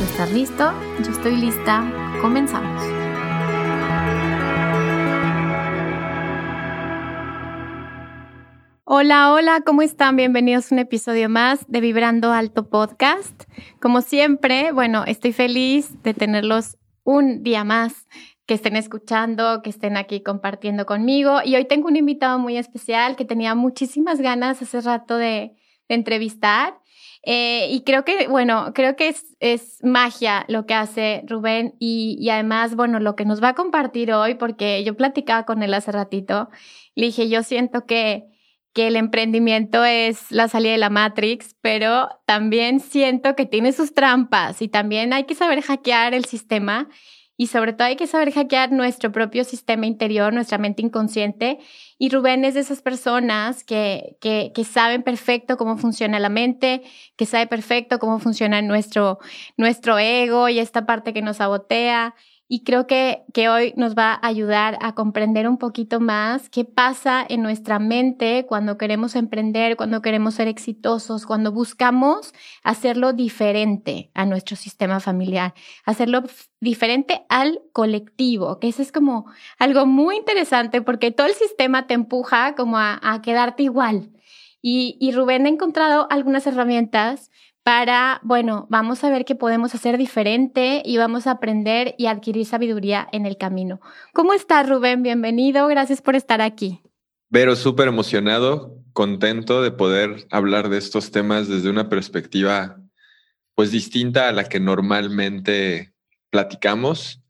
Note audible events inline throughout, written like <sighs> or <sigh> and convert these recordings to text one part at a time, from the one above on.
Estás listo, yo estoy lista. Comenzamos. Hola, hola, ¿cómo están? Bienvenidos a un episodio más de Vibrando Alto Podcast. Como siempre, bueno, estoy feliz de tenerlos un día más, que estén escuchando, que estén aquí compartiendo conmigo. Y hoy tengo un invitado muy especial que tenía muchísimas ganas hace rato de entrevistar. Eh, y creo que, bueno, creo que es, es magia lo que hace Rubén y, y, además, bueno, lo que nos va a compartir hoy, porque yo platicaba con él hace ratito, le dije, yo siento que, que el emprendimiento es la salida de la Matrix, pero también siento que tiene sus trampas y también hay que saber hackear el sistema y sobre todo hay que saber hackear nuestro propio sistema interior, nuestra mente inconsciente. Y Rubén es de esas personas que, que, que saben perfecto cómo funciona la mente, que sabe perfecto cómo funciona nuestro, nuestro ego y esta parte que nos sabotea y creo que, que hoy nos va a ayudar a comprender un poquito más qué pasa en nuestra mente cuando queremos emprender, cuando queremos ser exitosos, cuando buscamos hacerlo diferente a nuestro sistema familiar, hacerlo diferente al colectivo, que eso es como algo muy interesante porque todo el sistema te empuja como a, quedarte igual. Y Rubén ha encontrado algunas herramientas para, bueno, vamos a ver qué podemos hacer diferente y vamos a aprender y adquirir sabiduría en el camino. ¿Cómo estás, Rubén? Bienvenido, gracias por estar aquí. Vero, súper emocionado, contento de poder hablar de estos temas desde una perspectiva pues distinta a la que normalmente platicamos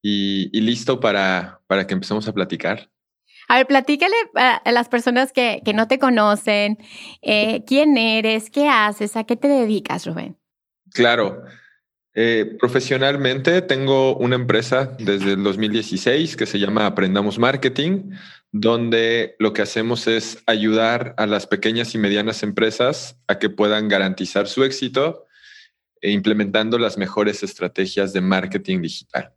y, listo para, para que empecemos a platicar. A ver, platícale a las personas que, no te conocen, eh, quién eres, qué haces, a qué te dedicas, Rubén. Claro. Eh, profesionalmente tengo una empresa desde el 2016 que se llama Aprendamos Marketing, donde lo que hacemos es ayudar a las pequeñas y medianas empresas a que puedan garantizar su éxito e implementando las mejores estrategias de marketing digital.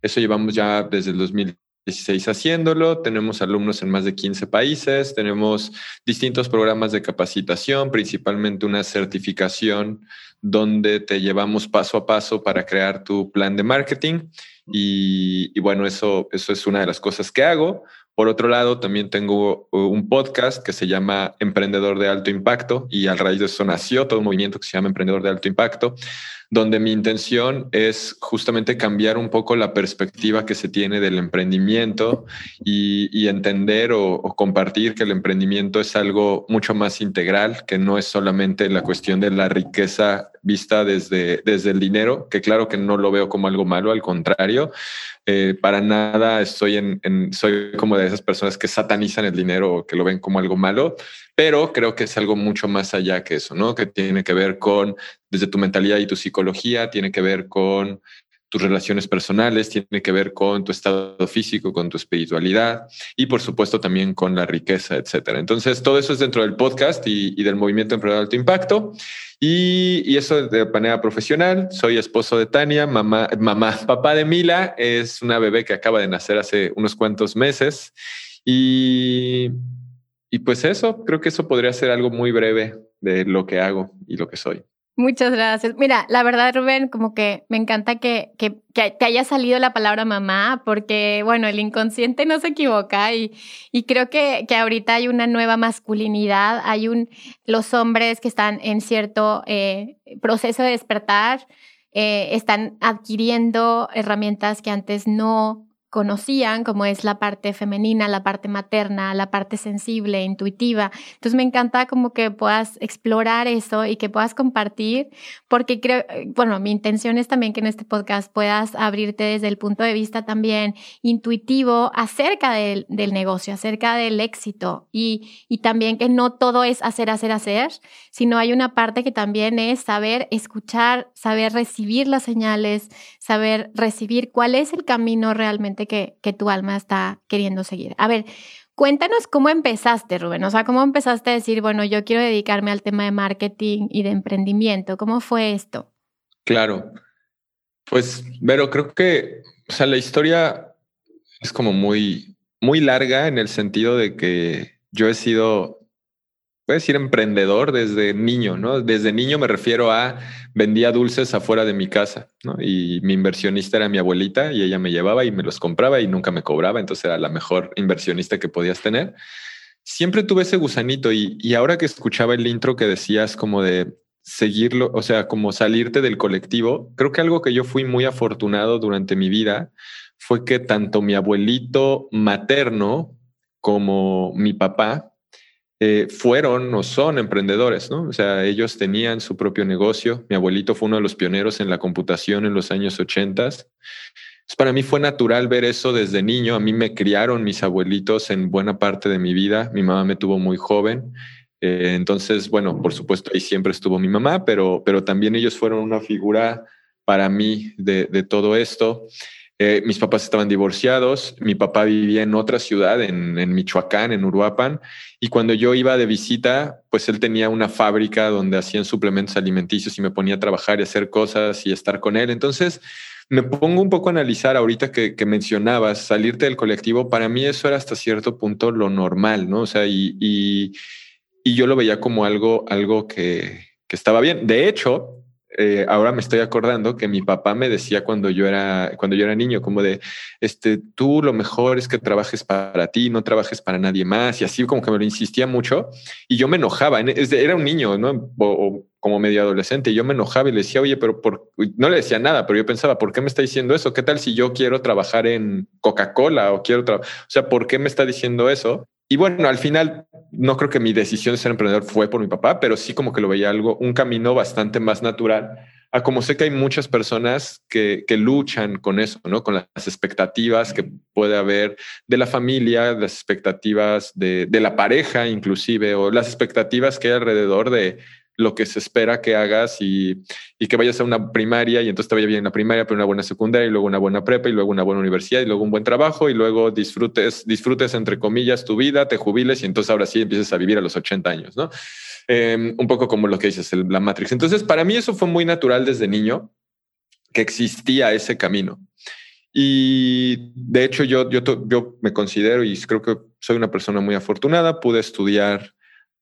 Eso llevamos ya desde el 2016 16 haciéndolo, tenemos alumnos en más de 15 países, tenemos distintos programas de capacitación, principalmente una certificación donde te llevamos paso a paso para crear tu plan de marketing. Y, bueno, eso, eso es una de las cosas que hago. Por otro lado, también tengo un podcast que se llama Emprendedor de Alto Impacto y a raíz de eso nació todo un movimiento que se llama Emprendedor de Alto Impacto, donde mi intención es justamente cambiar un poco la perspectiva que se tiene del emprendimiento y, entender o, o, compartir que el emprendimiento es algo mucho más integral, que no es solamente la cuestión de la riqueza vista desde, desde el dinero, que claro que no lo veo como algo malo, al contrario, eh, para nada estoy en, en, soy como de esas personas que satanizan el dinero o que lo ven como algo malo, pero creo que es algo mucho más allá que eso, ¿no? Que tiene que ver con desde tu mentalidad y tu psicología, tiene que ver con tus relaciones personales, tiene que ver con tu estado físico, con tu espiritualidad y por supuesto también con la riqueza, etcétera. Entonces, todo eso es dentro del podcast y, del movimiento Emprendedor de Alto Impacto. Y, y, eso de manera profesional. Soy esposo de Tania, mamá, mamá, <laughs> papá de Mila. Es una bebé que acaba de nacer hace unos cuantos meses. Y, y pues eso, creo que eso podría ser algo muy breve de lo que hago y lo que soy. Muchas gracias. Mira, la verdad, Rubén, como que me encanta que, que, que, te haya salido la palabra mamá, porque, bueno, el inconsciente no se equivoca y, y creo que, que ahorita hay una nueva masculinidad, hay un, los hombres que están en cierto eh, proceso de despertar, eh, están adquiriendo herramientas que antes no conocían, como es la parte femenina, la parte materna, la parte sensible, intuitiva. Entonces me encanta como que puedas explorar eso y que puedas compartir, porque creo, eh, bueno, mi intención es también que en este podcast puedas abrirte desde el punto de vista también intuitivo acerca del, del negocio, acerca del éxito y, y también que no todo es hacer, hacer, hacer, sino hay una parte que también es saber escuchar, saber recibir las señales, saber recibir cuál es el camino realmente que, que tu alma está queriendo seguir. A ver, Cuéntanos cómo empezaste, Rubén. O sea, cómo empezaste a decir, bueno, yo quiero dedicarme al tema de marketing y de emprendimiento. ¿Cómo fue esto? Claro. Pues, pero creo que, o sea, la historia es como muy, muy larga en el sentido de que yo he sido puedes decir emprendedor desde niño, ¿no? Desde niño me refiero a vendía dulces afuera de mi casa, ¿no? Y mi inversionista era mi abuelita y ella me llevaba y me los compraba y nunca me cobraba, entonces era la mejor inversionista que podías tener. Siempre tuve ese gusanito y, y ahora que escuchaba el intro que decías como de seguirlo, o sea, como salirte del colectivo, creo que algo que yo fui muy afortunado durante mi vida fue que tanto mi abuelito materno como mi papá eh, fueron o son emprendedores, ¿no? O sea, ellos tenían su propio negocio. Mi abuelito fue uno de los pioneros en la computación en los años 80. para mí fue natural ver eso desde niño. A mí me criaron mis abuelitos en buena parte de mi vida. Mi mamá me tuvo muy joven. Eh, entonces, bueno, por supuesto, ahí siempre estuvo mi mamá, pero, pero también ellos fueron una figura para mí de, de todo esto. Eh, mis papás estaban divorciados, mi papá vivía en otra ciudad, en, Michoacán, en Uruapan, y cuando yo iba de visita, pues él tenía una fábrica donde hacían suplementos alimenticios y me ponía a trabajar y hacer cosas y estar con él. Entonces, me pongo un poco a analizar ahorita que, mencionabas salirte del colectivo, para mí eso era hasta cierto punto lo normal, ¿no? O sea, y, y, yo lo veía como algo, algo que, que estaba bien. De hecho, eh, ahora me estoy acordando que mi papá me decía cuando yo era, cuando yo era niño, como de, este, tú lo mejor es que trabajes para ti, no trabajes para nadie más. Y así como que me lo insistía mucho y yo me enojaba. Era un niño, ¿no? O, como medio adolescente. Y yo me enojaba y le decía, oye, pero por... no le decía nada, pero yo pensaba, ¿por qué me está diciendo eso? ¿Qué tal si yo quiero trabajar en Coca-Cola o quiero trabajar? O sea, ¿por qué me está diciendo eso? Y bueno, al final no creo que mi decisión de ser emprendedor fue por mi papá, pero sí como que lo veía algo, un camino bastante más natural a como sé que hay muchas personas que, que luchan con eso, ¿no? Con las expectativas que puede haber de la familia, las expectativas de, de la pareja inclusive, o las expectativas que hay alrededor de, lo que se espera que hagas y, que vayas a una primaria y entonces te vaya bien en la primaria, pero una buena secundaria y luego una buena prepa y luego una buena universidad y luego un buen trabajo y luego disfrutes, disfrutes entre comillas tu vida, te jubiles y entonces ahora sí empiezas a vivir a los 80 años, ¿no? Em, un poco como lo que dices, la Matrix. Entonces, para mí eso fue muy natural desde niño, que existía ese camino. Y de hecho yo, yo, yo me considero y creo que soy una persona muy afortunada, pude estudiar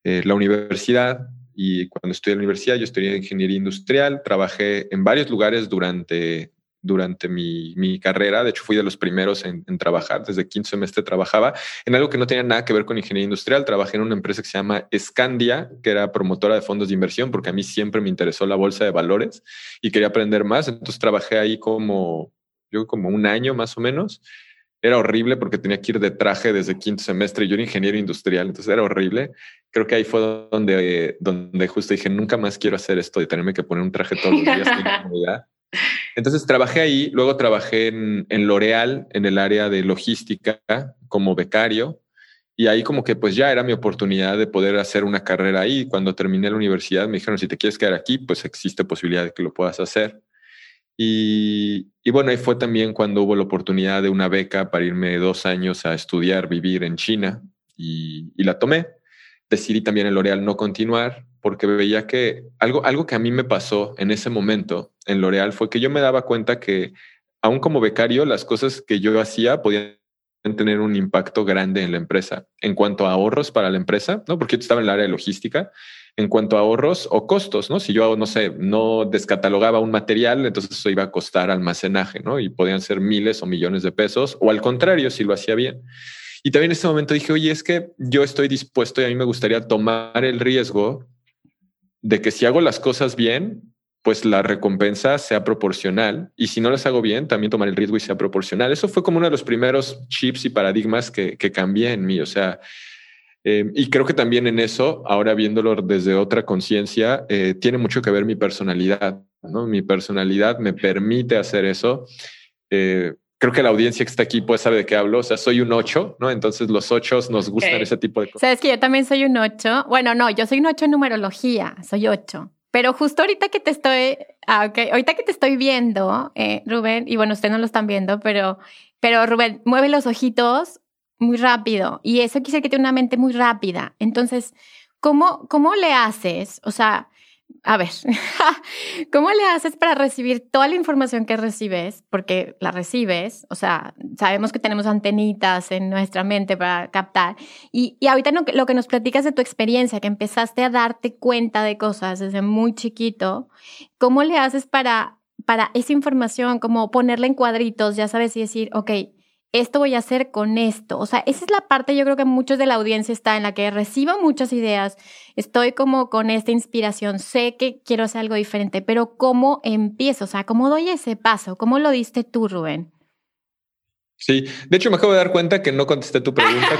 eh, la universidad, y cuando estudié en la universidad, yo estudié ingeniería industrial, trabajé en varios lugares durante, durante mi, mi carrera. De hecho, fui de los primeros en, trabajar. Desde quinto semestre trabajaba en algo que no tenía nada que ver con ingeniería industrial. Trabajé en una empresa que se llama Scandia, que era promotora de fondos de inversión, porque a mí siempre me interesó la bolsa de valores y quería aprender más. Entonces trabajé ahí como, yo como un año más o menos era horrible porque tenía que ir de traje desde quinto semestre. Yo era ingeniero industrial, entonces era horrible. Creo que ahí fue donde, donde justo dije, nunca más quiero hacer esto de tenerme que poner un traje todos los días. <laughs> entonces trabajé ahí, luego trabajé en, en L'Oreal, en el área de logística, como becario. Y ahí como que pues ya era mi oportunidad de poder hacer una carrera ahí. Cuando terminé la universidad me dijeron, si te quieres quedar aquí, pues existe posibilidad de que lo puedas hacer. Y, bueno, ahí fue también cuando hubo la oportunidad de una beca para irme dos años a estudiar, vivir en China y, la tomé. Decidí también en L'Oreal no continuar porque veía que algo, algo que a mí me pasó en ese momento en L'Oreal fue que yo me daba cuenta que aún como becario las cosas que yo hacía podían tener un impacto grande en la empresa en cuanto a ahorros para la empresa, ¿no? Porque yo estaba en el área de logística en cuanto a ahorros o costos, ¿no? Si yo, no sé, no descatalogaba un material, entonces eso iba a costar almacenaje, ¿no? Y podían ser miles o millones de pesos, o al contrario, si lo hacía bien. Y también en ese momento dije, oye, es que yo estoy dispuesto y a mí me gustaría tomar el riesgo de que si hago las cosas bien, pues la recompensa sea proporcional. Y si no les hago bien, también tomar el riesgo y sea proporcional. Eso fue como uno de los primeros chips y paradigmas que, que cambié en mí. O sea, eh, y creo que también en eso, ahora viéndolo desde otra conciencia, eh, tiene mucho que ver mi personalidad. ¿no? Mi personalidad me permite hacer eso. Eh, creo que la audiencia que está aquí pues sabe de qué hablo. O sea, soy un ocho, ¿no? Entonces los ochos nos gustan ese tipo de cosas. Sabes que yo también soy un ocho. Bueno, no, yo soy un ocho en numerología, soy ocho. Pero justo ahorita que te estoy, ah, okay, ahorita que te estoy viendo, eh, Rubén, y bueno, ustedes no lo están viendo, pero, pero Rubén, mueve los ojitos muy rápido y eso quisiera que tiene una mente muy rápida. Entonces, ¿cómo, cómo le haces? O sea, a ver, <laughs> ¿cómo le haces para recibir toda la información que recibes? Porque la recibes, o sea, sabemos que tenemos antenitas en nuestra mente para captar. Y, y ahorita lo que nos platicas de tu experiencia, que empezaste a darte cuenta de cosas desde muy chiquito, ¿cómo le haces para, para esa información, como ponerla en cuadritos, ya sabes, y decir, ok, esto voy a hacer con esto. O sea, esa es la parte yo creo que muchos de la audiencia está en la que recibo muchas ideas, estoy como con esta inspiración, sé que quiero hacer algo diferente, pero ¿cómo empiezo? O sea, ¿cómo doy ese paso? ¿Cómo lo diste tú, Rubén? Sí, de hecho me acabo de dar cuenta que no contesté tu pregunta,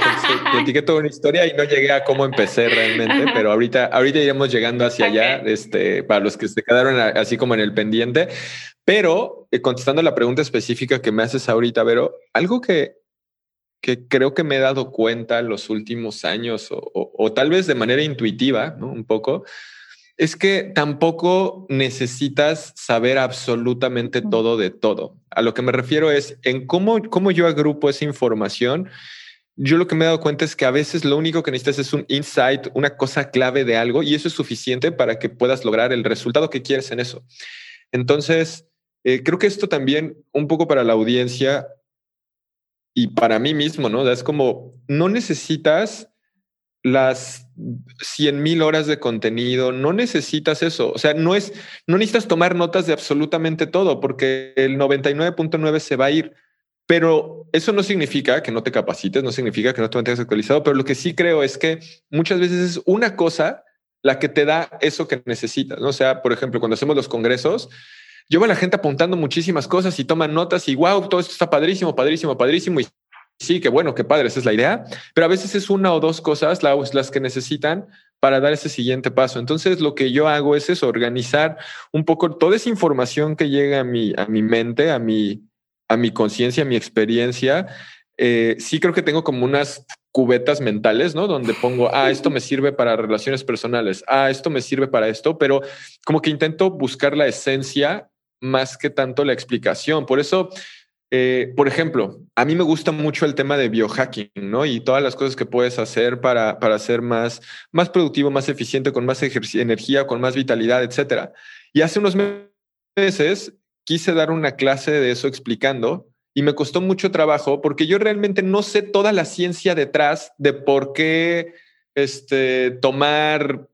platiqué <laughs> toda una historia y no llegué a cómo empecé realmente, pero ahorita, ahorita iremos llegando hacia allá, este, para los que se quedaron así como en el pendiente. Pero eh, contestando la pregunta específica que me haces ahorita, Vero, algo que, que creo que me he dado cuenta en los últimos años o, o tal vez de manera intuitiva, ¿no? Un poco, es que tampoco necesitas saber absolutamente todo de todo. A lo que me refiero es en cómo, cómo yo agrupo esa información. Yo lo que me he dado cuenta es que a veces lo único que necesitas es un insight, una cosa clave de algo, y eso es suficiente para que puedas lograr el resultado que quieres en eso. Entonces, eh, creo que esto también, un poco para la audiencia y para mí mismo, ¿no? Es como, no necesitas las 100 mil horas de contenido, no necesitas eso. O sea, no es, no necesitas tomar notas de absolutamente todo porque el 99.9 se va a ir. Pero eso no significa que no te capacites, no significa que no te mantengas actualizado, pero lo que sí creo es que muchas veces es una cosa la que te da eso que necesitas. ¿no? Sea, por ejemplo, cuando hacemos los congresos, yo veo a la gente apuntando muchísimas cosas y toman notas y wow, todo esto está padrísimo, padrísimo, padrísimo. Y sí, qué bueno, qué padre, esa es la idea, pero a veces es una o dos cosas las, que necesitan para dar ese siguiente paso. Entonces, lo que yo hago es eso, organizar un poco toda esa información que llega a mi, a mi mente, a mi, a mi conciencia, a mi experiencia. Eh, sí creo que tengo como unas cubetas mentales, ¿no? Donde pongo, ah, esto me sirve para relaciones personales, ah, esto me sirve para esto, pero como que intento buscar la esencia más que tanto la explicación. Por eso eh, por ejemplo, a mí me gusta mucho el tema de biohacking, ¿no? Y todas las cosas que puedes hacer para, para ser más, más productivo, más eficiente, con más energía, con más vitalidad, etcétera. Y hace unos meses quise dar una clase de eso explicando y me costó mucho trabajo porque yo realmente no sé toda la ciencia detrás de por qué este, tomar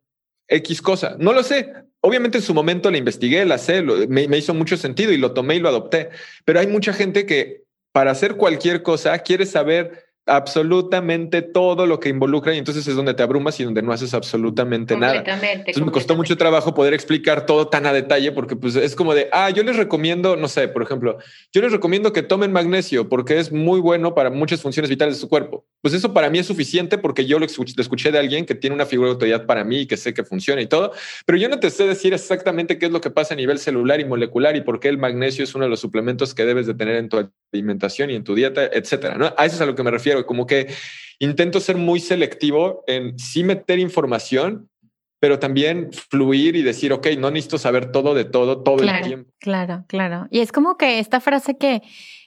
X cosa. No lo sé. Obviamente en su momento la investigué, la sé, me, me, hizo mucho sentido y lo tomé y lo adopté. Pero hay mucha gente que para hacer cualquier cosa quiere saber absolutamente todo lo que involucra y entonces es donde te abrumas y donde no haces absolutamente nada. Entonces me costó mucho trabajo poder explicar todo tan a detalle porque pues es como de, ah, yo les recomiendo, no sé, por ejemplo, yo les recomiendo que tomen magnesio porque es muy bueno para muchas funciones vitales de su cuerpo. Pues eso para mí es suficiente porque yo lo escuché, de alguien que tiene una figura de autoridad para mí y que sé que funciona y todo, pero yo no te sé decir exactamente qué es lo que pasa a nivel celular y molecular y por qué el magnesio es uno de los suplementos que debes de tener en tu alimentación y en tu dieta, etcétera. ¿no? A eso es a lo que me refiero como que intento ser muy selectivo en sí meter información, pero también fluir y decir, ok, no necesito saber todo de todo todo el tiempo. Claro, claro. Y es como que esta frase que,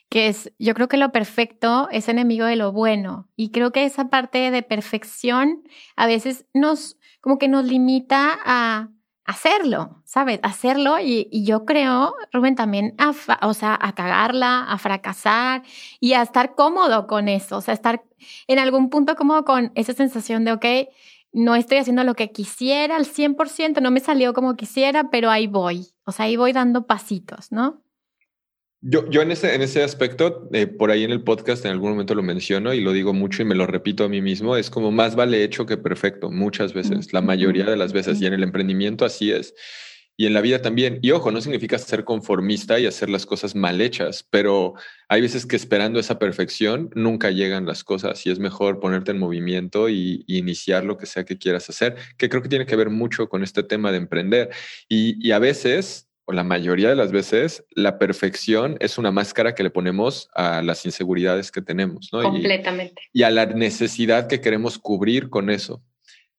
que es, yo creo que lo perfecto es enemigo de lo bueno. Y creo que esa parte de perfección a veces nos, como que nos limita a hacerlo, ¿sabes? Hacerlo y, yo creo, Rubén, también a, o sea, a cagarla, a fracasar y a estar cómodo con eso, o sea, estar en algún punto cómodo con esa sensación de, ok, no estoy haciendo lo que quisiera al 100%, no me salió como quisiera, pero ahí voy, o sea, ahí voy dando pasitos, ¿no? Yo, yo en, ese, en ese aspecto, eh, por ahí en el podcast en algún momento lo menciono y lo digo mucho y me lo repito a mí mismo, es como más vale hecho que perfecto, muchas veces, la mayoría de las veces, y en el emprendimiento así es. Y en la vida también. Y ojo, no significa ser conformista y hacer las cosas mal hechas, pero hay veces que esperando esa perfección nunca llegan las cosas y es mejor ponerte en movimiento y, iniciar lo que sea que quieras hacer, que creo que tiene que ver mucho con este tema de emprender. Y, y a veces, o la mayoría de las veces, la perfección es una máscara que le ponemos a las inseguridades que tenemos, ¿no? Completamente. y a la necesidad que queremos cubrir con eso.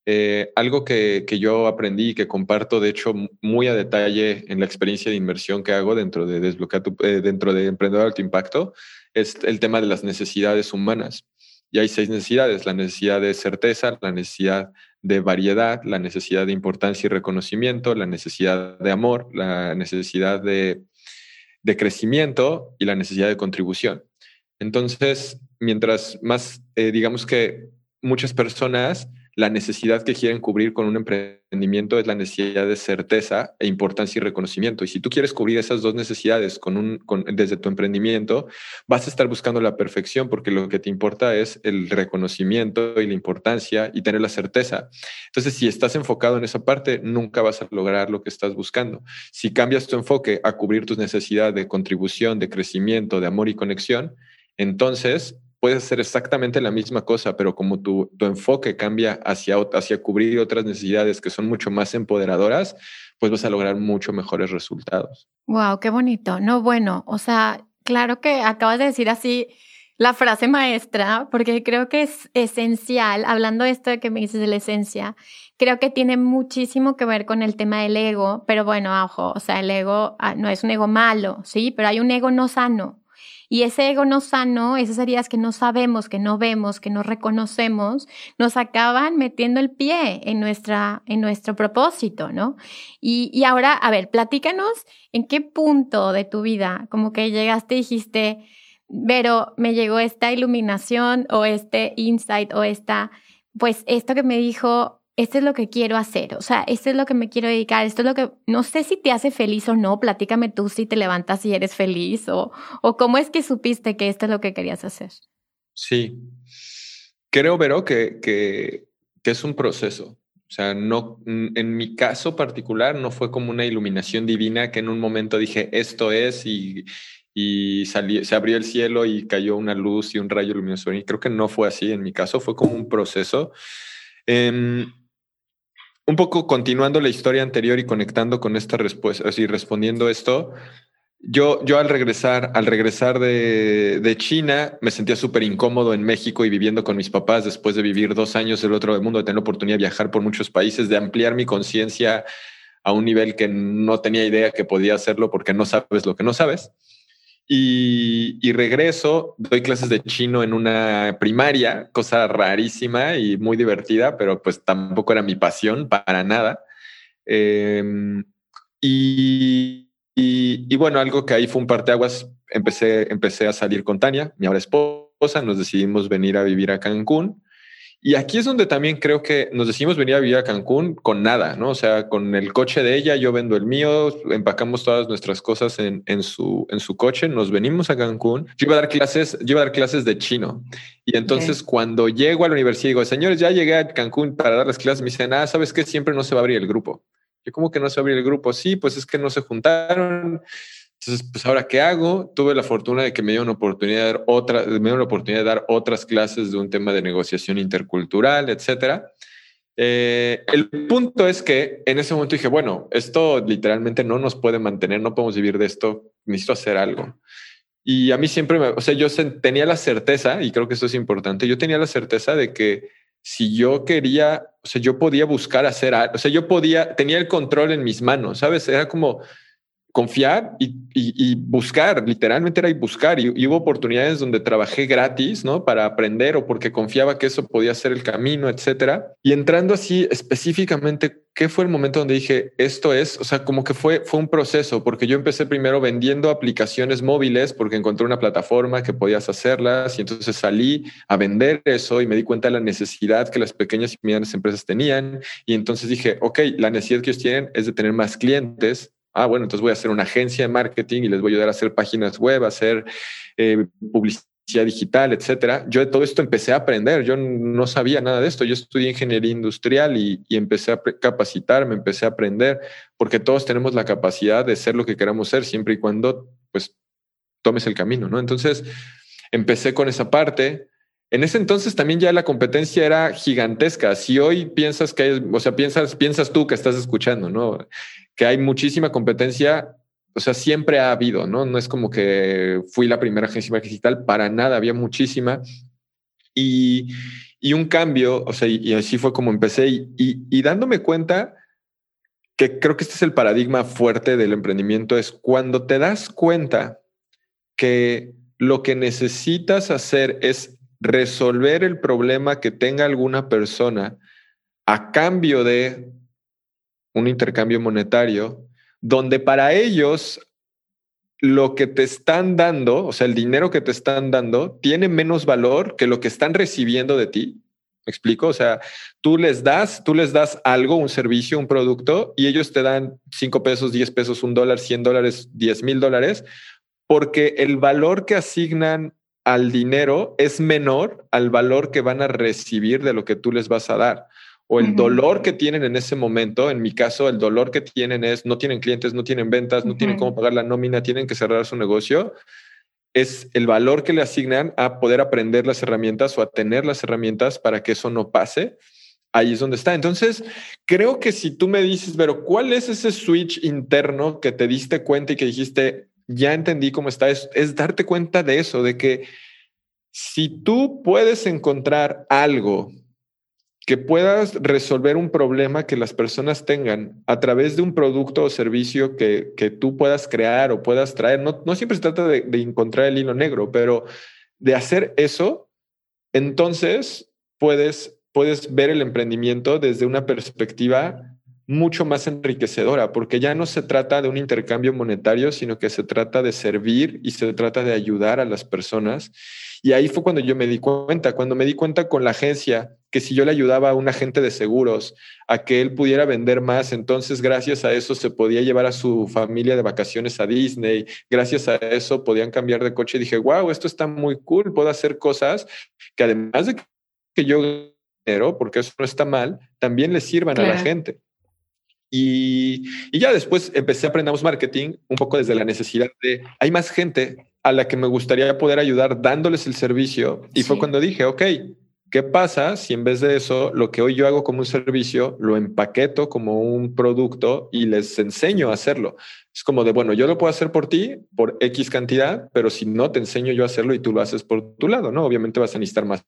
Eh, algo que, yo aprendí y que comparto, de hecho, muy a detalle en la experiencia de inversión que hago dentro de Desbloquear eh, dentro de Emprendedor de Alto Impacto, es el tema de las necesidades humanas. Y hay seis necesidades, la necesidad de certeza, la necesidad de variedad, la necesidad de importancia y reconocimiento, la necesidad de amor, la necesidad de, crecimiento y la necesidad de contribución. Entonces, mientras más, eh, digamos que muchas personas la necesidad que quieren cubrir con un emprendimiento es la necesidad de certeza e importancia y reconocimiento. Y si tú quieres cubrir esas dos necesidades desde tu emprendimiento, vas a estar buscando la perfección porque lo que te importa es el reconocimiento y la importancia y tener la certeza. Entonces, si estás enfocado en esa parte, nunca vas a lograr lo que estás buscando. Si cambias tu enfoque a cubrir tus necesidades de contribución, de crecimiento, de amor y conexión, entonces puedes hacer exactamente la misma cosa, pero como tu, enfoque cambia hacia, hacia cubrir otras necesidades que son mucho más empoderadoras, pues vas a lograr mucho mejores resultados. Wow, qué bonito. No, bueno, o sea, claro que acabas de decir así la frase maestra, porque creo que es esencial, hablando de esto de que me dices de la esencia, creo que tiene muchísimo que ver con el tema del ego, pero bueno, ojo, o sea, el ego ah, no es un ego malo, ¿sí? Pero hay un ego no sano. Y ese ego no sano, esas heridas que no sabemos, que no vemos, que no reconocemos, nos acaban metiendo el pie en, nuestra, en nuestro propósito, ¿no? Y, y ahora, a ver, platícanos en qué punto de tu vida, como que llegaste y dijiste, pero me llegó esta iluminación o este insight o esta, pues esto que me dijo esto es lo que quiero hacer, o sea, esto es lo que me quiero dedicar, esto es lo que, no sé si te hace feliz o no, platícame tú si te levantas y eres feliz o, o cómo es que supiste que esto es lo que querías hacer. Sí, creo, Vero, que, que, es un proceso. O sea, no, en mi caso particular no fue como una iluminación divina que en un momento dije, esto es y, y se abrió el cielo y cayó una luz y un rayo luminoso. Y creo que no fue así en mi caso, fue como un proceso. Eh, un poco continuando la historia anterior y conectando con esta respuesta, así respondiendo esto, yo, yo al regresar, al regresar de, de China, me sentía súper incómodo en México y viviendo con mis papás después de vivir dos años del otro mundo, de tener la oportunidad de viajar por muchos países, de ampliar mi conciencia a un nivel que no tenía idea que podía hacerlo porque no sabes lo que no sabes. Y, regreso, doy clases de chino en una primaria, cosa rarísima y muy divertida, pero pues tampoco era mi pasión para nada. Em, y, y, bueno, algo que ahí fue un parteaguas, empecé, empecé a salir con Tania, mi ahora esposa, nos decidimos venir a vivir a Cancún. Y aquí es donde también creo que nos decidimos venir a vivir a Cancún con nada, ¿no? O sea, con el coche de ella, yo vendo el mío, empacamos todas nuestras cosas en, en, su, en su coche, nos venimos a Cancún. Yo iba a dar clases, yo iba a dar clases de chino. Y entonces cuando llego a la universidad digo, señores, ya llegué a Cancún para dar las clases, me dicen, ah, ¿sabes qué? Siempre no se va a abrir el grupo. Yo, ¿cómo que no se va a abrir el grupo? Sí, pues es que no se juntaron entonces, pues ahora qué hago? Tuve la fortuna de que me dieron oportunidad de dar otra, me dieron la oportunidad de dar otras clases de un tema de negociación intercultural, etcétera. Eh, el punto es que en ese momento dije, bueno, esto literalmente no nos puede mantener, no podemos vivir de esto, necesito hacer algo. Y a mí siempre, me, o sea, yo tenía la certeza, y creo que eso es importante, yo tenía la certeza de que si yo quería, o sea, yo podía buscar hacer algo, o sea, yo podía, tenía el control en mis manos, ¿sabes? Era como, confiar y, buscar, literalmente era y buscar. Y, hubo oportunidades donde trabajé gratis, ¿no? Para aprender o porque confiaba que eso podía ser el camino, etcétera. Y entrando así específicamente, ¿qué fue el momento donde dije esto es? O sea, como que fue, fue un proceso, porque yo empecé primero vendiendo aplicaciones móviles porque encontré una plataforma que podías hacerlas y entonces salí a vender eso y me di cuenta de la necesidad que las pequeñas y medianas empresas tenían. Y entonces dije, ok, la necesidad que ellos tienen es de tener más clientes ah, bueno, entonces voy a hacer una agencia de marketing y les voy a ayudar a hacer páginas web, a hacer eh, publicidad digital, etcétera. Yo de todo esto empecé a aprender. Yo no sabía nada de esto. Yo estudié ingeniería industrial y, empecé a capacitarme, empecé a aprender, porque todos tenemos la capacidad de ser lo que queramos ser, siempre y cuando pues tomes el camino, ¿no? Entonces empecé con esa parte. En ese entonces también ya la competencia era gigantesca. Si hoy piensas que hay, o sea, piensas, piensas tú que estás escuchando, ¿no? Que hay muchísima competencia, o sea, siempre ha habido, ¿no? No es como que fui la primera agencia digital, para nada, había muchísima. Y, y un cambio, o sea, y, así fue como empecé y, y, dándome cuenta que creo que este es el paradigma fuerte del emprendimiento, es cuando te das cuenta que lo que necesitas hacer es resolver el problema que tenga alguna persona a cambio de un intercambio monetario, donde para ellos lo que te están dando, o sea, el dinero que te están dando, tiene menos valor que lo que están recibiendo de ti. ¿Me explico? O sea, tú les das, tú les das algo, un servicio, un producto, y ellos te dan cinco pesos, diez pesos, un dólar, cien dólares, diez mil dólares, porque el valor que asignan al dinero es menor al valor que van a recibir de lo que tú les vas a dar o el dolor que tienen en ese momento, en mi caso, el dolor que tienen es no tienen clientes, no tienen ventas, no tienen cómo pagar la nómina, tienen que cerrar su negocio, es el valor que le asignan a poder aprender las herramientas o a tener las herramientas para que eso no pase. Ahí es donde está. Entonces, creo que si tú me dices, pero ¿cuál es ese switch interno que te diste cuenta y que dijiste, ya entendí cómo está? Es, darte cuenta de eso, de que si tú puedes encontrar algo que puedas resolver un problema que las personas tengan a través de un producto o servicio que, que tú puedas crear o puedas traer. No, no siempre se trata de, de, encontrar el hilo negro, pero de hacer eso, entonces puedes, puedes ver el emprendimiento desde una perspectiva mucho más enriquecedora, porque ya no se trata de un intercambio monetario, sino que se trata de servir y se trata de ayudar a las personas. Y ahí fue cuando yo me di cuenta, cuando me di cuenta con la agencia, que si yo le ayudaba a un agente de seguros a que él pudiera vender más, entonces gracias a eso se podía llevar a su familia de vacaciones a Disney, gracias a eso podían cambiar de coche. Y dije, wow, esto está muy cool, puedo hacer cosas que además de que yo dinero, porque eso no está mal, también le sirvan a la gente. Y, y, ya después empecé a aprender marketing un poco desde la necesidad de, hay más gente a la que me gustaría poder ayudar dándoles el servicio. Y fue cuando dije, ok, ¿qué pasa si en vez de eso, lo que hoy yo hago como un servicio, lo empaqueto como un producto y les enseño a hacerlo? Es como de, bueno, yo lo puedo hacer por ti por X cantidad, pero si no te enseño yo a hacerlo y tú lo haces por tu lado, ¿no? Obviamente vas a necesitar más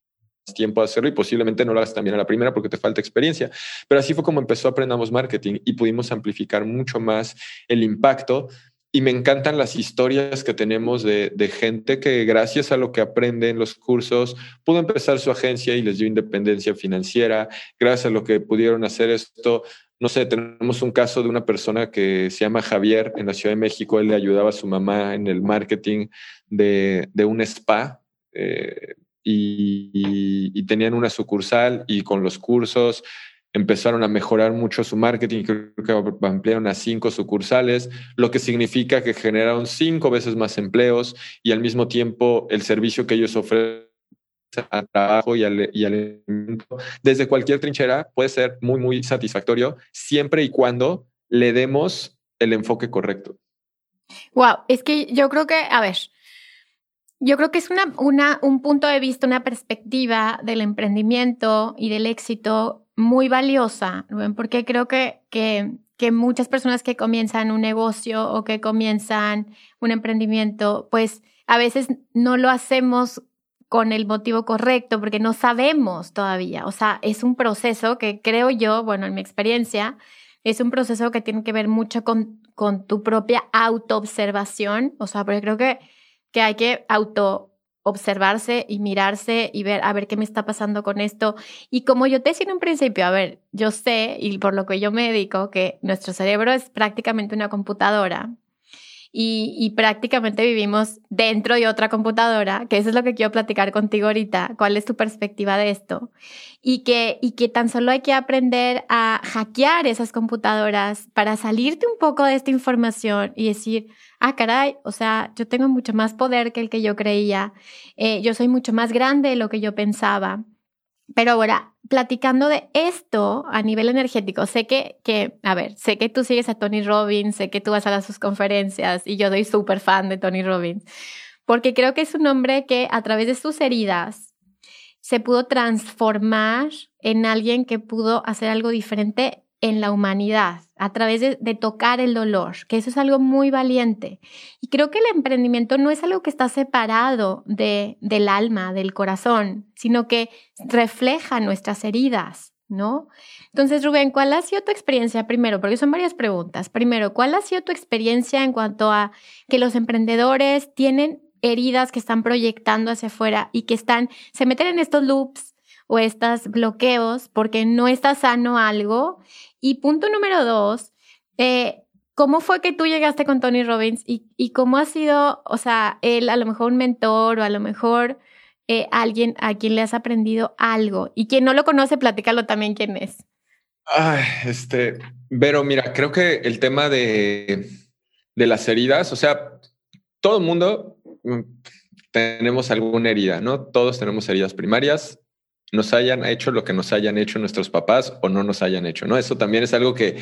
tiempo a hacerlo y posiblemente no lo hagas también a la primera porque te falta experiencia. Pero así fue como empezó Aprendamos Marketing y pudimos amplificar mucho más el impacto. Y me encantan las historias que tenemos de, de gente que gracias a lo que aprende en los cursos pudo empezar su agencia y les dio independencia financiera. Gracias a lo que pudieron hacer esto, no sé, tenemos un caso de una persona que se llama Javier en la Ciudad de México. Él le ayudaba a su mamá en el marketing de, de un spa. Eh, y, tenían una sucursal y con los cursos empezaron a mejorar mucho su marketing, creo que ampliaron a cinco sucursales, lo que significa que generaron cinco veces más empleos y al mismo tiempo el servicio que ellos ofrecen al trabajo y al, y desde cualquier trinchera puede ser muy, muy satisfactorio siempre y cuando le demos el enfoque correcto. Wow, es que yo creo que, a ver, yo creo que es una, un punto de vista, una perspectiva del emprendimiento y del éxito muy valiosa, porque creo que, que, que muchas personas que comienzan un negocio o que comienzan un emprendimiento, pues a veces no lo hacemos con el motivo correcto porque no sabemos todavía. O sea, es un proceso que creo yo, bueno, en mi experiencia, es un proceso que tiene que ver mucho con, con tu propia autoobservación. O sea, porque creo que que hay que auto observarse y mirarse y ver a ver qué me está pasando con esto. Y como yo te decía en un principio, a ver, yo sé y por lo que yo me dedico que nuestro cerebro es prácticamente una computadora y, prácticamente vivimos dentro de otra computadora, que eso es lo que quiero platicar contigo ahorita, cuál es tu perspectiva de esto, y que, y que tan solo hay que aprender a hackear esas computadoras para salirte un poco de esta información y decir, ah, caray, o sea, yo tengo mucho más poder que el que yo creía, eh, yo soy mucho más grande de lo que yo pensaba. Pero ahora, platicando de esto a nivel energético, sé que, que, a ver, sé que tú sigues a Tony Robbins, sé que tú vas a sus conferencias y yo soy súper fan de Tony Robbins, porque creo que es un hombre que a través de sus heridas se pudo transformar en alguien que pudo hacer algo diferente en la humanidad a través de, tocar el dolor, que eso es algo muy valiente. Y creo que el emprendimiento no es algo que está separado de, del alma, del corazón, sino que refleja nuestras heridas, ¿no? Entonces, Rubén, ¿cuál ha sido tu experiencia primero? Porque son varias preguntas. Primero, ¿cuál ha sido tu experiencia en cuanto a que los emprendedores tienen heridas que están proyectando hacia afuera y que están, se meten en estos loops o estos bloqueos porque no está sano algo y punto número dos, eh, ¿cómo fue que tú llegaste con Tony Robbins y, cómo ha sido, o sea, él a lo mejor un mentor o a lo mejor eh, alguien a quien le has aprendido algo? Y quien no lo conoce, platícalo también quién es. Ay, este, pero mira, creo que el tema de, de las heridas, o sea, todo el mundo mm, tenemos alguna herida, ¿no? Todos tenemos heridas primarias, nos hayan hecho lo que nos hayan hecho nuestros papás o no nos hayan hecho, ¿no? Eso también es algo que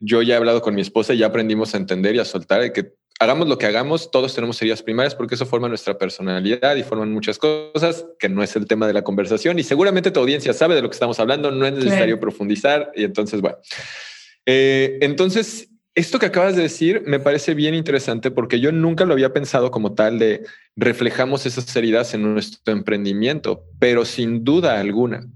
yo ya he hablado con mi esposa y ya aprendimos a entender y a soltar, que hagamos lo que hagamos, todos tenemos heridas primarias porque eso forma nuestra personalidad y forman muchas cosas que no es el tema de la conversación y seguramente tu audiencia sabe de lo que estamos hablando, no es necesario profundizar y entonces, bueno. Eh, entonces, esto que acabas de decir me parece bien interesante porque yo nunca lo había pensado como tal de reflejamos esas heridas en nuestro emprendimiento, pero sin duda alguna.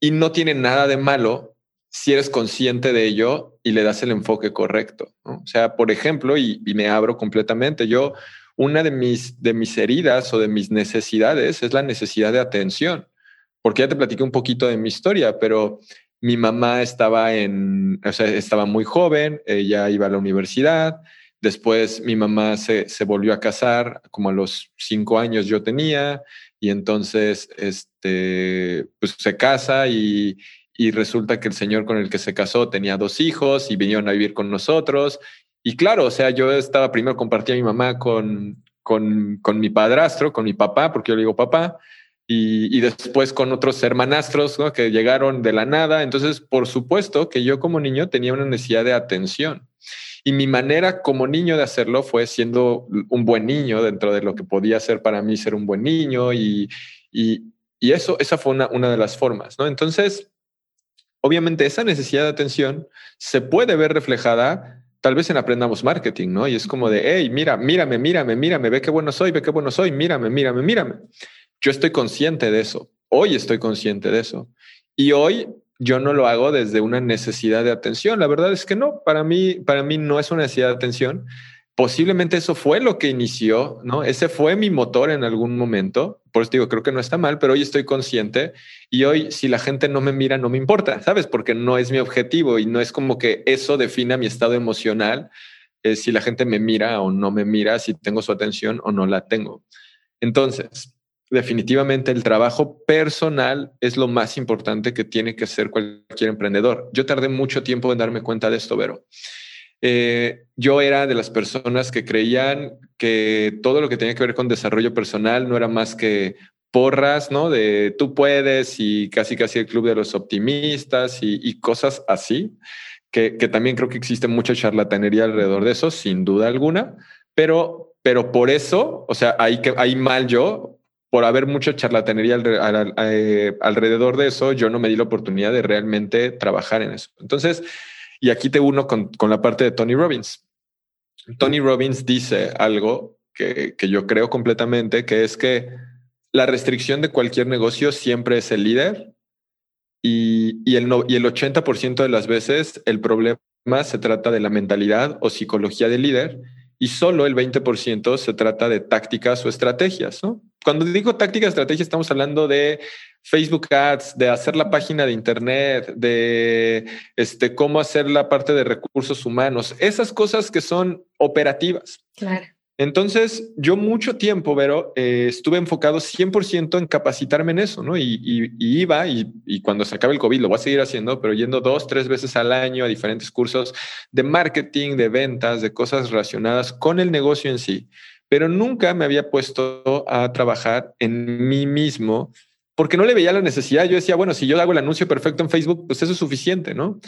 Y no tiene nada de malo si eres consciente de ello y le das el enfoque correcto. O sea, por ejemplo, y, me abro completamente, yo, una de mis, de mis heridas o de mis necesidades es la necesidad de atención, porque ya te platiqué un poquito de mi historia, pero mi mamá estaba en, o sea, estaba muy joven, ella iba a la universidad. Después mi mamá se, se volvió a casar, como a los cinco años yo tenía, y entonces este, pues se casa y, y resulta que el señor con el que se casó tenía dos hijos y vinieron a vivir con nosotros. Y claro, o sea, yo estaba primero compartía mi mamá con, con, con mi padrastro, con mi papá, porque yo le digo papá, y, después con otros hermanastros que llegaron de la nada. Entonces, por supuesto que yo como niño tenía una necesidad de atención. Y mi manera como niño de hacerlo fue siendo un buen niño dentro de lo que podía ser para mí ser un buen niño. Y, y, eso, esa fue una, una de las formas. ¿no? Entonces, obviamente esa necesidad de atención se puede ver reflejada tal vez en aprendamos marketing, ¿no? Y es como de, hey, mira, mírame, mírame, mírame, ve qué bueno soy, ve qué bueno soy, mírame, mírame, mírame. Yo estoy consciente de eso. Hoy estoy consciente de eso. Y hoy yo no lo hago desde una necesidad de atención. La verdad es que no, para mí, para mí no es una necesidad de atención. Posiblemente eso fue lo que inició, ¿no? Ese fue mi motor en algún momento. Por eso digo, creo que no está mal, pero hoy estoy consciente y hoy si la gente no me mira, no me importa, ¿sabes? Porque no es mi objetivo y no es como que eso defina mi estado emocional, eh, si la gente me mira o no me mira, si tengo su atención o no la tengo. Entonces, definitivamente el trabajo personal es lo más importante que tiene que hacer cualquier emprendedor. Yo tardé mucho tiempo en darme cuenta de esto, Vero. Eh, yo era de las personas que creían que todo lo que tenía que ver con desarrollo personal no era más que porras, ¿no? De tú puedes y casi casi el club de los optimistas y, cosas así, que, también creo que existe mucha charlatanería alrededor de eso, sin duda alguna, pero, pero por eso, o sea, ahí, que, ahí mal yo, por haber mucha charlatanería eh, alrededor de eso, yo no me di la oportunidad de realmente trabajar en eso. Entonces, y aquí te uno con, la parte de Tony Robbins. Tony Robbins dice algo que, yo creo completamente, que es que la restricción de cualquier negocio siempre es el líder y, y el, y el 80% de las veces el problema se trata de la mentalidad o psicología del líder y solo el 20% se trata de tácticas o estrategias, ¿no? Cuando digo táctica, estrategia, estamos hablando de Facebook Ads, de hacer la página de Internet, de este, cómo hacer la parte de recursos humanos, esas cosas que son operativas. Claro. Entonces, yo mucho tiempo, Vero, eh, estuve enfocado 100% en capacitarme en eso, ¿no? Y, iba, y, y, cuando se acabe el COVID, lo voy a seguir haciendo, pero yendo dos, tres veces al año a diferentes cursos de marketing, de ventas, de cosas relacionadas con el negocio en sí. Pero nunca me había puesto a trabajar en mí mismo porque no le veía la necesidad. Yo decía, bueno, si yo hago el anuncio perfecto en Facebook, pues eso es suficiente, ¿no?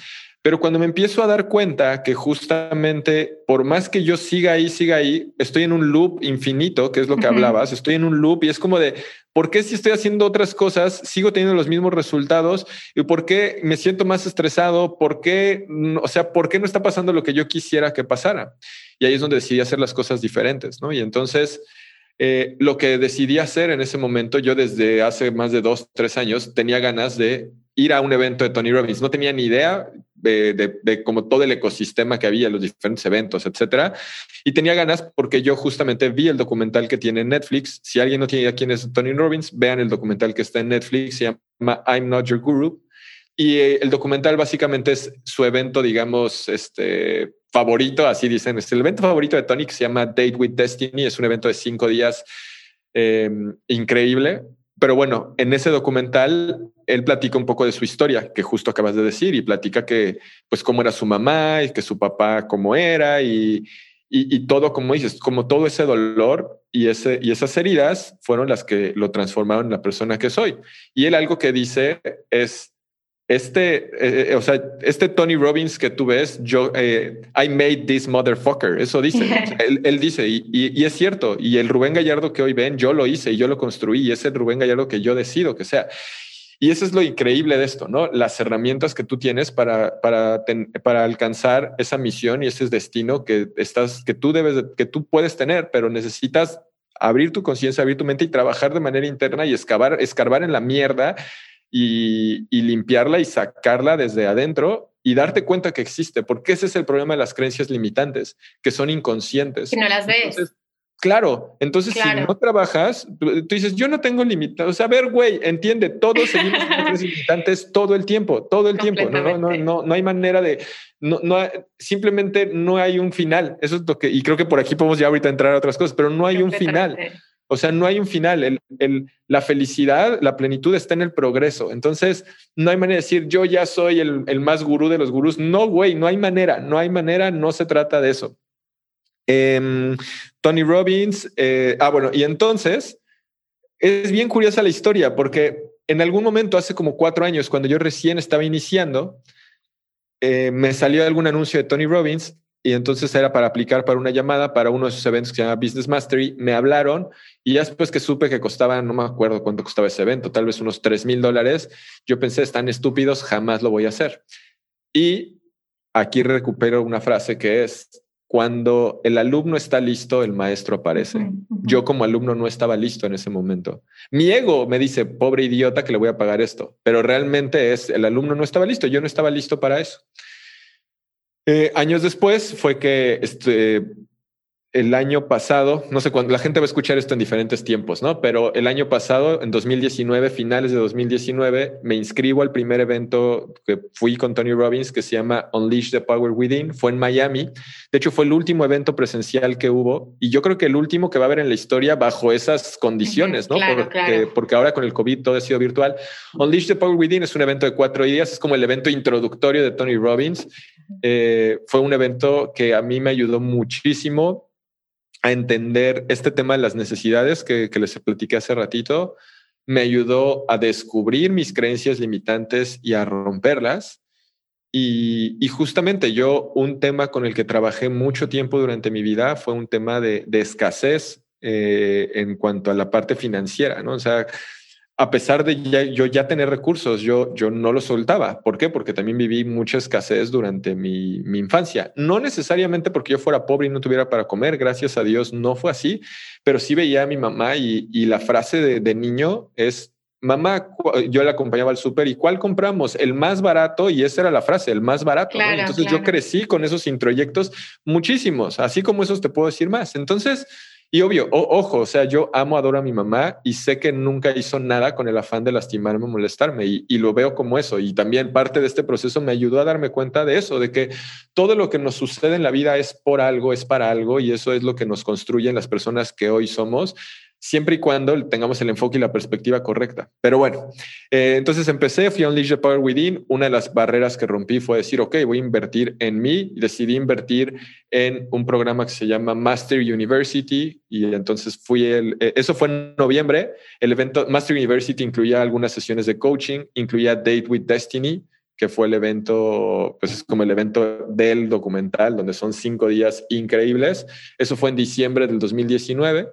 Pero cuando me empiezo a dar cuenta que justamente por más que yo siga ahí, siga ahí, estoy en un loop infinito, que es lo que hablabas, estoy en un loop y es como de, ¿por qué si estoy haciendo otras cosas sigo teniendo los mismos resultados? ¿Y por qué me siento más estresado? ¿Por qué, o sea, por qué no está pasando lo que yo quisiera que pasara? Y ahí es donde decidí hacer las cosas diferentes, ¿no? Y entonces... Eh, lo que decidí hacer en ese momento, yo desde hace más de dos, tres años tenía ganas de ir a un evento de Tony Robbins. No tenía ni idea de, de, como todo el ecosistema que había, los diferentes eventos, etcétera. Y tenía ganas porque yo justamente vi el documental que tiene Netflix. Si alguien no tiene idea quién es Tony Robbins, vean el documental que está en Netflix. Se llama I'm Not Your Guru. Y eh, el documental básicamente es su evento, digamos, este favorito, así dicen. Es el evento favorito de Tony que se llama Date with Destiny. Es un evento de cinco días eh, increíble pero bueno, en ese documental él platica un poco de su historia, que justo acabas de decir, y platica que, pues, cómo era su mamá y que su papá cómo era y, y, todo, como dices, como todo ese dolor y, ese, y esas heridas fueron las que lo transformaron en la persona que soy. Y él algo que dice es, este, eh, eh, o sea, este Tony Robbins que tú ves, yo, eh, I made this motherfucker, eso dice, él, dice, y, es cierto, y el Rubén Gallardo que hoy ven, yo lo hice y yo lo construí, y es el Rubén Gallardo que yo decido que sea. Y eso es lo increíble de esto, ¿no? Las herramientas que tú tienes para, para, para alcanzar esa misión y ese destino que estás, que tú debes, que tú puedes tener, pero necesitas abrir tu conciencia, abrir tu mente y trabajar de manera interna y excavar, escarbar en la mierda y, limpiarla y sacarla desde adentro y darte cuenta que existe, porque ese es el problema de las creencias limitantes, que son inconscientes. Que no las ves. claro, entonces si no trabajas, tú, dices, yo no tengo limitados. O sea, a ver, güey, entiende, todos seguimos <laughs> limitantes todo el tiempo, todo el tiempo. No, no, no, no, hay manera de, no, no, simplemente no hay un final. Eso es lo que, y creo que por aquí podemos ya ahorita entrar a otras cosas, pero no hay un final. O sea, no hay un final. La felicidad, la plenitud está en el progreso. Entonces, no hay manera de decir yo ya soy el, más gurú de los gurús. No, güey, no hay manera, no hay manera, no se trata de eso. Em, Tony Robbins, eh, ah, bueno, y entonces es bien curiosa la historia porque en algún momento, hace como cuatro años, cuando yo recién estaba iniciando, eh, me salió algún anuncio de Tony Robbins y entonces era para aplicar para una llamada para uno de esos eventos que se llama Business Mastery. Me hablaron y ya después que supe que costaba, no me acuerdo cuánto costaba ese evento, tal vez unos 3 mil dólares, yo pensé, están estúpidos, jamás lo voy a hacer. Y aquí recupero una frase que es, cuando el alumno está listo, el maestro aparece. Yo como alumno no estaba listo en ese momento. Mi ego me dice, pobre idiota que le voy a pagar esto, pero realmente es, el alumno no estaba listo, yo no estaba listo para eso. Eh, años después fue que este, el año pasado, no sé cuándo, la gente va a escuchar esto en diferentes tiempos, ¿no? Pero el año pasado, en 2019, finales de 2019, me inscribo al primer evento que fui con Tony Robbins que se llama Unleash the Power Within. Fue en Miami. De hecho, fue el último evento presencial que hubo y yo creo que el último que va a haber en la historia bajo esas condiciones, ¿no? porque, porque ahora con el COVID todo ha sido virtual. Unleash the Power Within es un evento de cuatro días, es como el evento introductorio de Tony Robbins. Eh, fue un evento que a mí me ayudó muchísimo a entender este tema de las necesidades que, les platiqué hace ratito. Me ayudó a descubrir mis creencias limitantes y a romperlas. Y, justamente yo, un tema con el que trabajé mucho tiempo durante mi vida fue un tema de, escasez eh, en cuanto a la parte financiera, ¿no? O sea, a pesar de yo ya tener recursos, yo, yo no lo soltaba. ¿Por qué? Porque también viví mucha escasez durante mi, infancia. No necesariamente porque yo fuera pobre y no tuviera para comer, gracias a Dios no fue así, pero sí veía a mi mamá y, la frase de, niño es, mamá, yo la acompañaba al súper y ¿cuál compramos? El más barato y esa era la frase, el más barato. Entonces yo crecí con esos introyectos muchísimos, así como esos te puedo decir más. Entonces Y obvio, ojo, o sea, yo amo, adoro a mi mamá y sé que nunca hizo nada con el afán de lastimarme o molestarme y, y, lo veo como eso. Y también parte de este proceso me ayudó a darme cuenta de eso, de que todo lo que nos sucede en la vida es por algo, es para algo y eso es lo que nos construye en las personas que hoy somos siempre y cuando tengamos el enfoque y la perspectiva correcta. Pero bueno, eh, entonces empecé, fui a Unleash the Power Within. Una de las barreras que rompí fue decir, ok, voy a invertir en mí. Decidí invertir en un programa que se llama Master University y entonces fui el, eh, eso fue en noviembre. El evento Master University incluía algunas sesiones de coaching, incluía Date with Destiny, que fue el evento, pues es como el evento del documental, donde son cinco días increíbles. Eso fue en diciembre del 2019.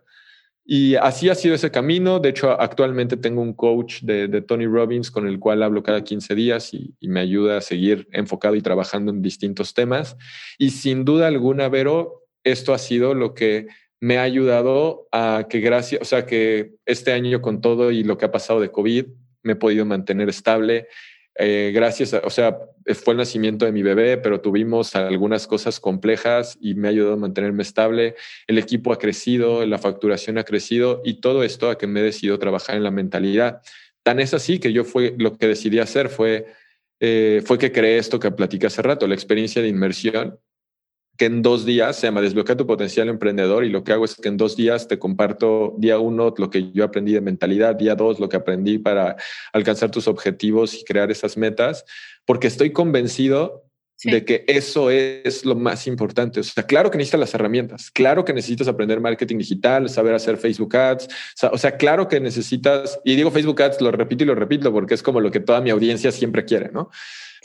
Y así ha sido ese camino. De hecho, actualmente tengo un coach de, Tony Robbins con el cual hablo cada 15 días y, me ayuda a seguir enfocado y trabajando en distintos temas. Y sin duda alguna, Vero, esto ha sido lo que me ha ayudado a que gracias, o sea, que este año con todo y lo que ha pasado de COVID, me he podido mantener estable eh, gracias, o sea, fue el nacimiento de mi bebé, pero tuvimos algunas cosas complejas y me ha ayudado a mantenerme estable. El equipo ha crecido, la facturación ha crecido y todo esto a que me he decidido trabajar en la mentalidad. Tan es así que yo fue lo que decidí hacer fue, eh, fue que creé esto que platicé hace rato, la experiencia de inmersión que en dos días se llama Desbloquea tu potencial emprendedor y lo que hago es que en dos días te comparto día uno lo que yo aprendí de mentalidad, día dos lo que aprendí para alcanzar tus objetivos y crear esas metas, porque estoy convencido de que eso es lo más importante. O sea, claro que necesitas las herramientas, claro que necesitas aprender marketing digital, saber hacer Facebook Ads, o sea, claro que necesitas, y digo Facebook Ads, lo repito y lo repito porque es como lo que toda mi audiencia siempre quiere, ¿no?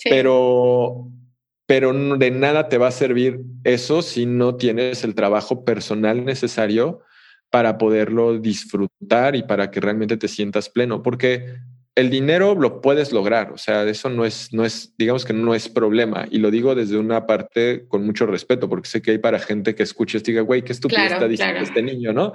Pero pero de nada te va a servir eso si no tienes el trabajo personal necesario para poderlo disfrutar y para que realmente te sientas pleno, porque el dinero lo puedes lograr, o sea, eso no es, no es, digamos que no es problema. Y lo digo desde una parte con mucho respeto, porque sé que hay para gente que escuche y diga, güey, qué estúpido está diciendo este niño, ¿no?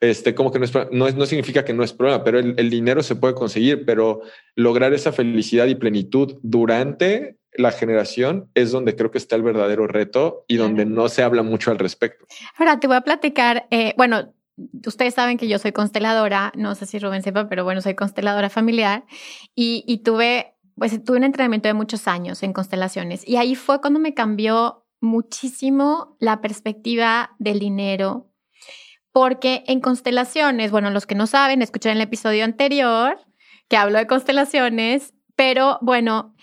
Este, como que no, es, no, no significa que no es problema, pero el, el dinero se puede conseguir, pero lograr esa felicidad y plenitud durante la generación es donde creo que está el verdadero reto y donde no se habla mucho al respecto. Ahora te voy a platicar, eh, bueno, ustedes saben que yo soy consteladora, no sé si Rubén sepa, pero bueno, soy consteladora familiar y, y tuve, pues tuve un entrenamiento de muchos años en constelaciones y ahí fue cuando me cambió muchísimo la perspectiva del dinero, porque en constelaciones, bueno, los que no saben, escuchan el episodio anterior que hablo de constelaciones, pero bueno,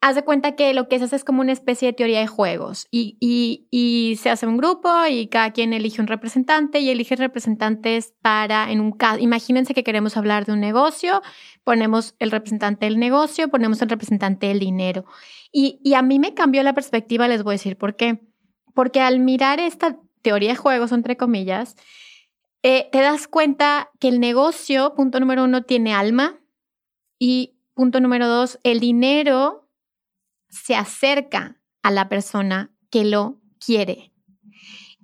haz de cuenta que lo que se hace es como una especie de teoría de juegos y, se hace un grupo y cada quien elige un representante y elige representantes para, en un caso, imagínense que queremos hablar de un negocio, ponemos el representante del negocio, ponemos el representante del dinero. Y, y a mí me cambió la perspectiva, les voy a decir por qué. Porque al mirar esta teoría de juegos, entre comillas, eh, te das cuenta que el negocio, punto número uno, tiene alma y punto número dos, el dinero se acerca a la persona que lo quiere.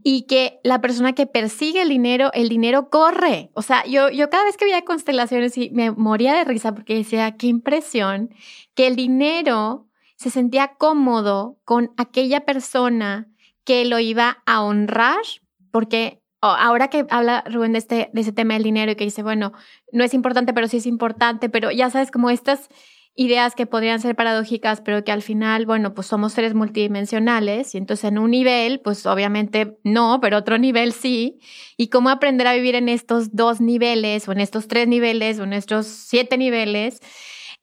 Y que la persona que persigue el dinero, el dinero corre. O sea, yo, yo cada vez que veía constelaciones y me moría de risa porque decía, qué impresión, que el dinero se sentía cómodo con aquella persona que lo iba a honrar, porque ahora que habla Rubén de, este, de ese tema del dinero y que dice, bueno, no es importante, pero sí es importante, pero ya sabes, como estas ideas que podrían ser paradójicas, pero que al final, bueno, pues somos seres multidimensionales y entonces en un nivel, pues obviamente no, pero otro nivel sí. Y cómo aprender a vivir en estos dos niveles o en estos tres niveles o en estos siete niveles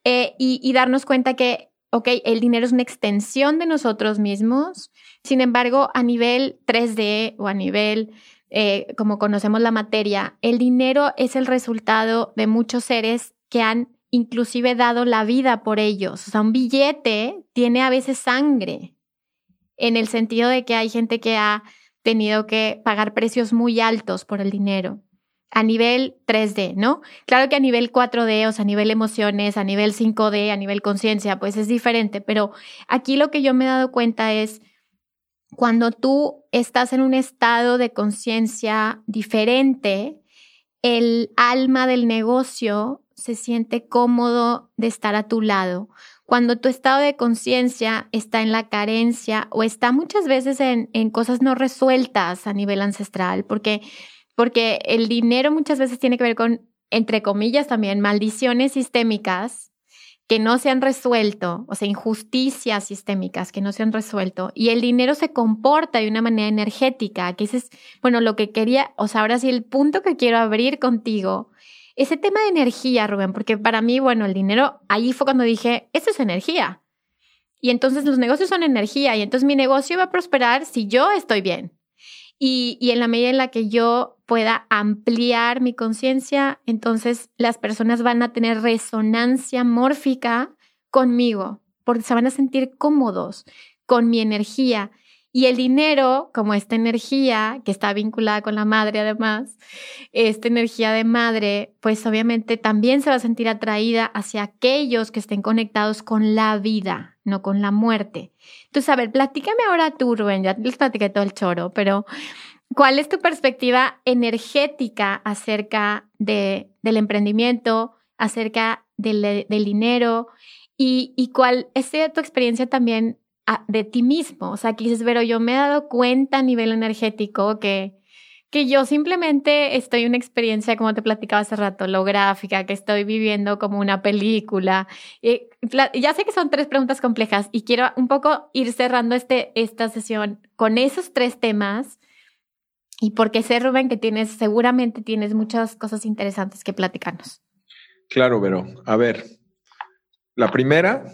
eh, y, darnos cuenta que, ok, el dinero es una extensión de nosotros mismos. Sin embargo, a nivel 3D o a nivel eh, como conocemos la materia, el dinero es el resultado de muchos seres que han inclusive dado la vida por ellos. O sea, un billete tiene a veces sangre, en el sentido de que hay gente que ha tenido que pagar precios muy altos por el dinero a nivel 3D, ¿no? Claro que a nivel 4D, o sea, a nivel emociones, a nivel 5D, a nivel conciencia, pues es diferente, pero aquí lo que yo me he dado cuenta es cuando tú estás en un estado de conciencia diferente, el alma del negocio se siente cómodo de estar a tu lado. Cuando tu estado de conciencia está en la carencia o está muchas veces en, en, cosas no resueltas a nivel ancestral, porque porque el dinero muchas veces tiene que ver con, entre comillas también, maldiciones sistémicas que no se han resuelto, o sea, injusticias sistémicas que no se han resuelto, y el dinero se comporta de una manera energética, que ese es, bueno, lo que quería, o sea, ahora sí, el punto que quiero abrir contigo, ese tema de energía, Rubén, porque para mí, bueno, el dinero, ahí fue cuando dije, eso es energía. Y entonces los negocios son energía, y entonces mi negocio va a prosperar si yo estoy bien. Y, y, en la medida en la que yo pueda ampliar mi conciencia, entonces las personas van a tener resonancia mórfica conmigo, porque se van a sentir cómodos con mi energía. Y el dinero, como esta energía que está vinculada con la madre además, esta energía de madre, pues obviamente también se va a sentir atraída hacia aquellos que estén conectados con la vida, no con la muerte. Entonces, a ver, platícame ahora tú, Rubén, ya les platiqué todo el choro, pero ¿cuál es tu perspectiva energética acerca de, del emprendimiento, acerca del, dinero? Y, y, cuál es tu experiencia también de ti mismo. O sea, que dices, pero yo me he dado cuenta a nivel energético que, que yo simplemente estoy en una experiencia, como te platicaba hace rato, holográfica, que estoy viviendo como una película. Y ya sé que son tres preguntas complejas y quiero un poco ir cerrando este, esta sesión con esos tres temas. Y porque sé, Rubén, que tienes, seguramente tienes muchas cosas interesantes que platicarnos. Claro, pero a ver, la primera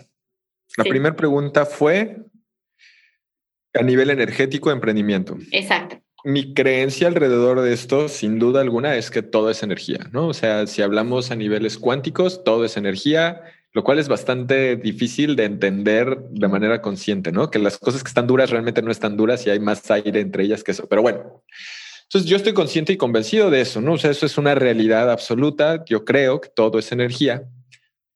la primera pregunta fue a nivel energético, emprendimiento. Exacto. Mi creencia alrededor de esto, sin duda alguna, es que todo es energía, ¿no? O sea, si hablamos a niveles cuánticos, todo es energía, lo cual es bastante difícil de entender de manera consciente, ¿no? Que las cosas que están duras realmente no están duras y hay más aire entre ellas que eso. Pero bueno, entonces yo estoy consciente y convencido de eso, ¿no? O sea, eso es una realidad absoluta. Yo creo que todo es energía.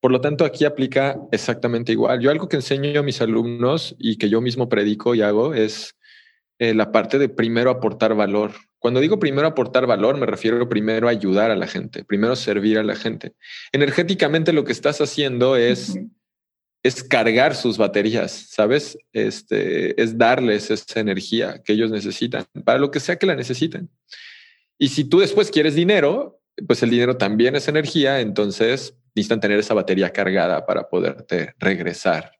Por lo tanto, aquí aplica exactamente igual. Yo algo que enseño a mis alumnos y que yo mismo predico y hago es eh, la parte de primero aportar valor. Cuando digo primero aportar valor, me refiero primero a ayudar a la gente, primero servir a la gente. Energéticamente lo que estás haciendo es, es cargar sus baterías, ¿sabes? Este, es darles esa energía que ellos necesitan, para lo que sea que la necesiten. Y si tú después quieres dinero, pues el dinero también es energía, entonces necesitan tener esa batería cargada para poderte regresar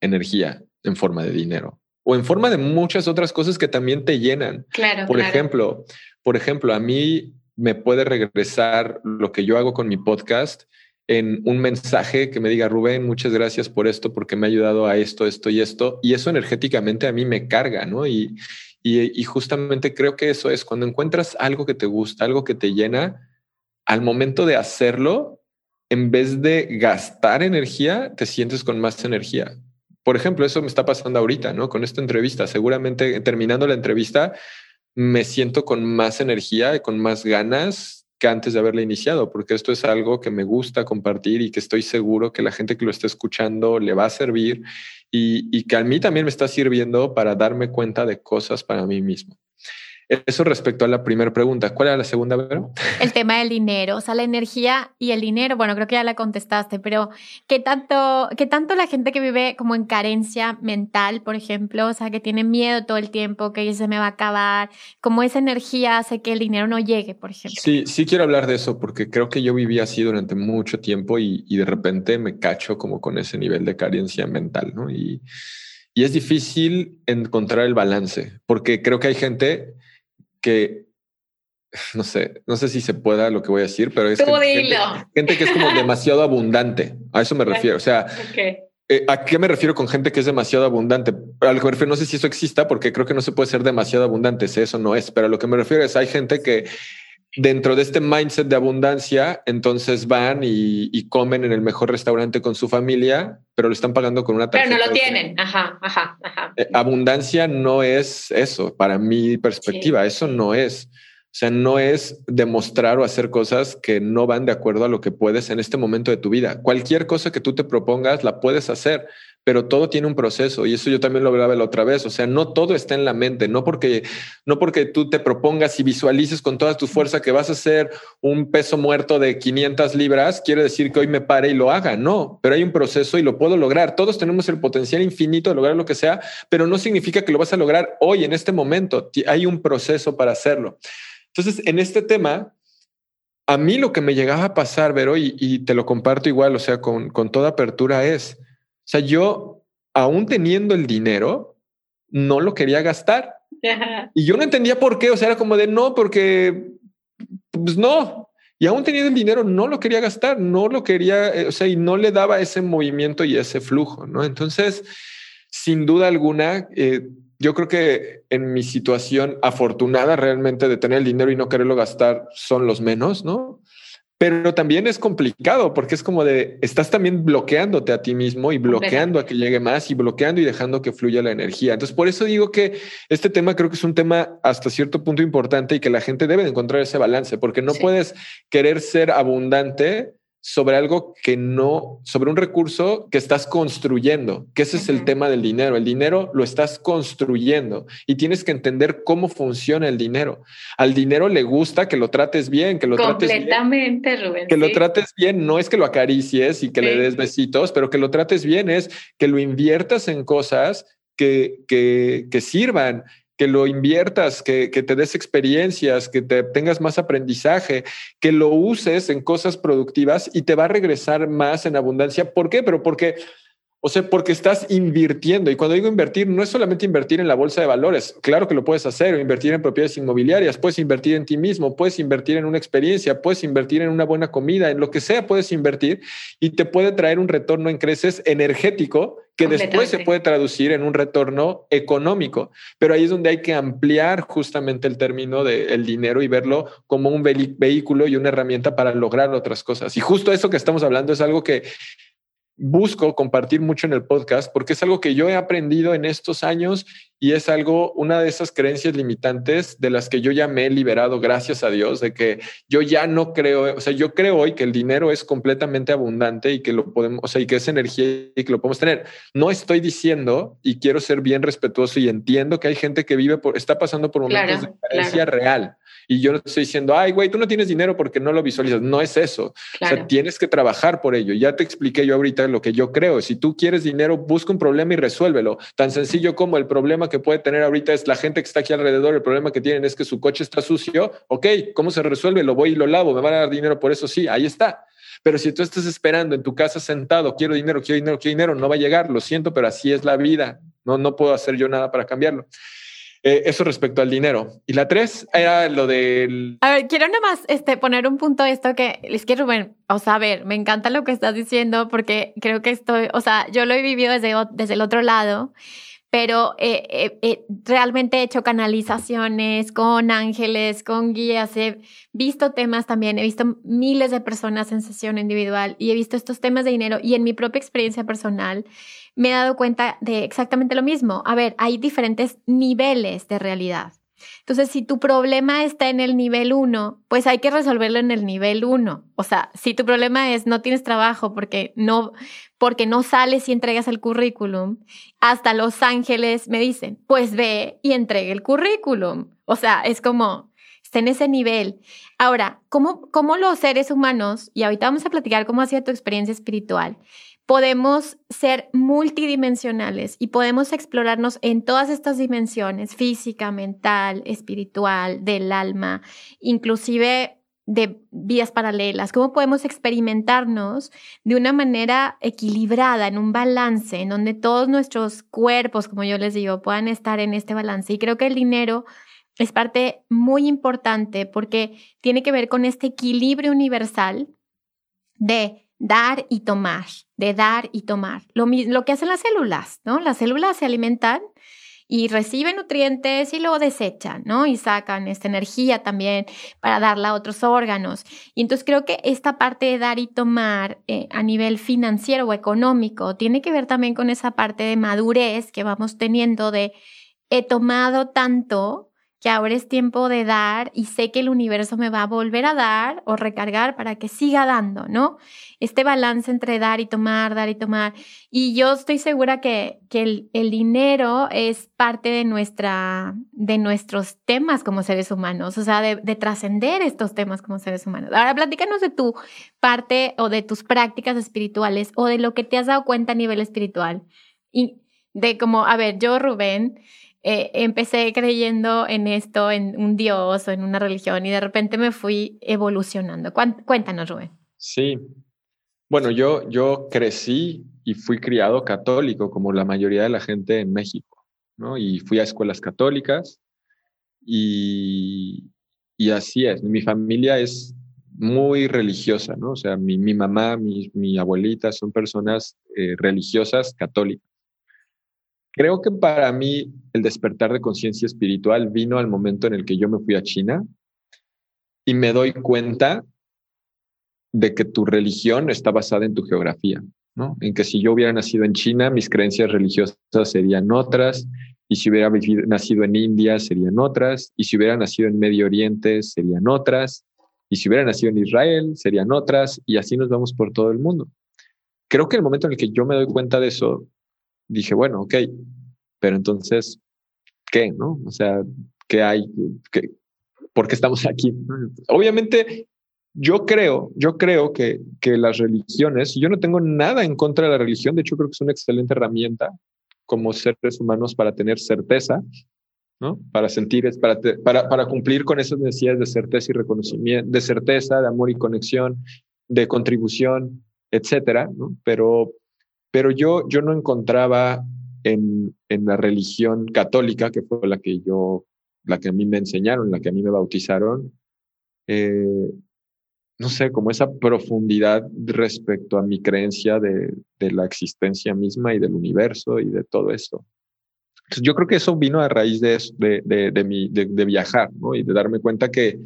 energía en forma de dinero o en forma de muchas otras cosas que también te llenan. Claro. Por ejemplo, por ejemplo, a mí me puede regresar lo que yo hago con mi podcast en un mensaje que me diga, Rubén, muchas gracias por esto, porque me ha ayudado a esto, esto y esto. Y eso energéticamente a mí me carga, ¿no? Y, y, y justamente creo que eso es cuando encuentras algo que te gusta, algo que te llena, al momento de hacerlo, en vez de gastar energía, te sientes con más energía. Por ejemplo, eso me está pasando ahorita, ¿no? Con esta entrevista. Seguramente terminando la entrevista, me siento con más energía y con más ganas que antes de haberla iniciado, porque esto es algo que me gusta compartir y que estoy seguro que la gente que lo está escuchando le va a servir y, y que a mí también me está sirviendo para darme cuenta de cosas para mí mismo. Eso respecto a la primera pregunta. ¿Cuál era la segunda, Vero? El tema del dinero, o sea, la energía y el dinero. Bueno, creo que ya la contestaste, pero ¿qué tanto, qué tanto la gente que vive como en carencia mental, por ejemplo, o sea, que tiene miedo todo el tiempo, que se me va a acabar, como esa energía hace que el dinero no llegue, por ejemplo? Sí, sí quiero hablar de eso porque creo que yo viví así durante mucho tiempo y, y de repente me cacho como con ese nivel de carencia mental, ¿no? Y, y es difícil encontrar el balance porque creo que hay gente que <sighs> no sé, no sé si se pueda lo que voy a decir, pero es gente, que es como demasiado abundante. A eso me <laughs> refiero. O sea, eh, ¿a qué me refiero con gente que es demasiado abundante? A lo que me refiero, no sé si eso exista, porque creo que no se puede ser demasiado abundante. Eso no es, pero a lo que me refiero es hay gente que dentro de este mindset de abundancia, entonces van y, comen en el mejor restaurante con su familia, pero lo están pagando con una tarjeta. Pero no lo tienen. Ajá, ajá, ajá. Eh, abundancia no es eso, para mi perspectiva, eso no es. O sea, no es demostrar o hacer cosas que no van de acuerdo a lo que puedes en este momento de tu vida. Cualquier cosa que tú te propongas la puedes hacer, pero todo tiene un proceso y eso yo también lo hablaba la otra vez. O sea, no todo está en la mente, no porque, no porque tú te propongas y visualices con toda tu fuerza que vas a hacer un peso muerto de 500 libras, quiere decir que hoy me pare y lo haga. No, pero hay un proceso y lo puedo lograr. Todos tenemos el potencial infinito de lograr lo que sea, pero no significa que lo vas a lograr hoy, en este momento. Hay un proceso para hacerlo. Entonces, en este tema, a mí lo que me llegaba a pasar, Vero, y, te lo comparto igual, o sea, con, con toda apertura es, sea, yo, aún teniendo el dinero, no lo quería gastar. Y yo no entendía por qué, o sea, era como de no, porque, pues no. Y aún teniendo el dinero, no lo quería gastar, no lo quería, eh, o sea, y no le daba ese movimiento y ese flujo, ¿no? Entonces, sin duda alguna, eh, yo creo que en mi situación afortunada realmente de tener el dinero y no quererlo gastar son los menos, ¿no? Pero también es complicado porque es como de, estás también bloqueándote a ti mismo y bloqueando a que llegue más y bloqueando y dejando que fluya la energía. Entonces, por eso digo que este tema creo que es un tema hasta cierto punto importante y que la gente debe encontrar ese balance, porque no puedes querer ser abundante sobre algo que no, sobre un recurso que estás construyendo, que ese es el tema del dinero. El dinero lo estás construyendo y tienes que entender cómo funciona el dinero. Al dinero le gusta que lo trates bien, que lo trates bien. Completamente, Rubén. Que lo trates bien, no es que lo acaricies y que le des besitos, pero que lo trates bien es que lo inviertas en cosas que, que, que sirvan, que lo inviertas, que, te des experiencias, que te tengas más aprendizaje, que lo uses en cosas productivas y te va a regresar más en abundancia. ¿Por qué? Pero porque o sea, porque estás invirtiendo. Y cuando digo invertir, no es solamente invertir en la bolsa de valores. Claro que lo puedes hacer, o invertir en propiedades inmobiliarias, puedes invertir en ti mismo, puedes invertir en una experiencia, puedes invertir en una buena comida, en lo que sea puedes invertir y te puede traer un retorno en creces energético que después se puede traducir en un retorno económico. Pero ahí es donde hay que ampliar justamente el término del dinero y verlo como un vehículo y una herramienta para lograr otras cosas. Y justo eso que estamos hablando es algo que busco compartir mucho en el podcast porque es algo que yo he aprendido en estos años y es algo, una de esas creencias limitantes de las que yo ya me he liberado, gracias a Dios, de que yo ya no creo, o sea, yo creo hoy que el dinero es completamente abundante y que lo podemos, o sea, y que es energía y que lo podemos tener. No estoy diciendo y quiero ser bien respetuoso y entiendo que hay gente que vive por, está pasando por momentos de carencia real. Y yo no estoy diciendo, ay, güey, tú no tienes dinero porque no lo visualizas. No es eso. O sea, tienes que trabajar por ello. Ya te expliqué yo ahorita lo que yo creo. Si tú quieres dinero, busca un problema y resuélvelo. Tan sencillo como el problema que puede tener ahorita es la gente que está aquí alrededor, el problema que tienen es que su coche está sucio, ok, ¿cómo se resuelve? Lo voy y lo lavo, me van a dar dinero por eso, sí, ahí está. Pero si tú estás esperando en tu casa sentado, quiero dinero, quiero dinero, quiero dinero, no va a llegar, lo siento, pero así es la vida, no, no puedo hacer yo nada para cambiarlo. Eh, eso respecto al dinero. Y la tres era lo del... A ver, quiero nada más este, poner un punto esto que les quiero, ver, o sea, a ver, me encanta lo que estás diciendo porque creo que estoy, o sea, yo lo he vivido desde, desde el otro lado pero eh, eh, eh, realmente he hecho canalizaciones con ángeles, con guías, he visto temas también, he visto miles de personas en sesión individual y he visto estos temas de dinero y en mi propia experiencia personal me he dado cuenta de exactamente lo mismo. A ver, hay diferentes niveles de realidad. Entonces, si tu problema está en el nivel 1, pues hay que resolverlo en el nivel 1. O sea, si tu problema es no tienes trabajo porque no, porque no sales y entregas el currículum, hasta Los Ángeles me dicen, pues ve y entregue el currículum. O sea, es como, está en ese nivel. Ahora, ¿cómo, cómo los seres humanos, y ahorita vamos a platicar cómo ha sido tu experiencia espiritual, podemos ser multidimensionales y podemos explorarnos en todas estas dimensiones, física, mental, espiritual, del alma, inclusive de vías paralelas, cómo podemos experimentarnos de una manera equilibrada, en un balance, en donde todos nuestros cuerpos, como yo les digo, puedan estar en este balance. Y creo que el dinero es parte muy importante porque tiene que ver con este equilibrio universal de dar y tomar, de dar y tomar. Lo, que hacen las células, ¿no? Las células se alimentan y reciben nutrientes y luego desechan, ¿no? Y sacan esta energía también para darla a otros órganos. Y entonces creo que esta parte de dar y tomar eh, a nivel financiero o económico tiene que ver también con esa parte de madurez que vamos teniendo de he tomado tanto que ahora es tiempo de dar y sé que el universo me va a volver a dar o recargar para que siga dando, ¿no? Este balance entre dar y tomar, dar y tomar. Y yo estoy segura que, que el, dinero es parte de, nuestra, de nuestros temas como seres humanos, o sea, de, de trascender estos temas como seres humanos. Ahora, platícanos de tu parte o de tus prácticas espirituales o de lo que te has dado cuenta a nivel espiritual. Y de como, a ver, yo, Rubén, eh, empecé creyendo en esto, en un dios o en una religión y de repente me fui evolucionando. Cuéntanos, Rubén. Sí. Bueno, yo, yo crecí y fui criado católico como la mayoría de la gente en México, ¿no? Y fui a escuelas católicas y, y así es. Mi familia es muy religiosa, ¿no? O sea, mi, mi mamá, mi, mi, abuelita son personas eh, religiosas católicas. Creo que para mí el despertar de conciencia espiritual vino al momento en el que yo me fui a China y me doy cuenta de que tu religión está basada en tu geografía, ¿no? En que si yo hubiera nacido en China, mis creencias religiosas serían otras, y si hubiera nacido en India, serían otras, y si hubiera nacido en Medio Oriente, serían otras, y si hubiera nacido en Israel, serían otras, y así nos vamos por todo el mundo. Creo que el momento en el que yo me doy cuenta de eso, dije, bueno, ok, pero entonces, ¿qué? ¿No? O sea, ¿qué hay? ¿Qué, ¿Por qué estamos <laughs> aquí? Obviamente, yo creo, yo creo que, que las religiones, yo no tengo nada en contra de la religión, de hecho creo que es una excelente herramienta como seres humanos para tener certeza, ¿no? Para sentir, para, para, para cumplir con esas necesidades de certeza y reconocimiento, de certeza, de amor y conexión, de contribución, etcétera. Pero, pero yo, yo no encontraba en, en, la religión católica, que fue la que yo, la que a mí me enseñaron, la que a mí me bautizaron, eh, no sé, como esa profundidad respecto a mi creencia de, de, la existencia misma y del universo y de todo. Entonces, yo creo que eso vino a raíz de, de, de, de, mi, de viajar, ¿no? Y de darme cuenta que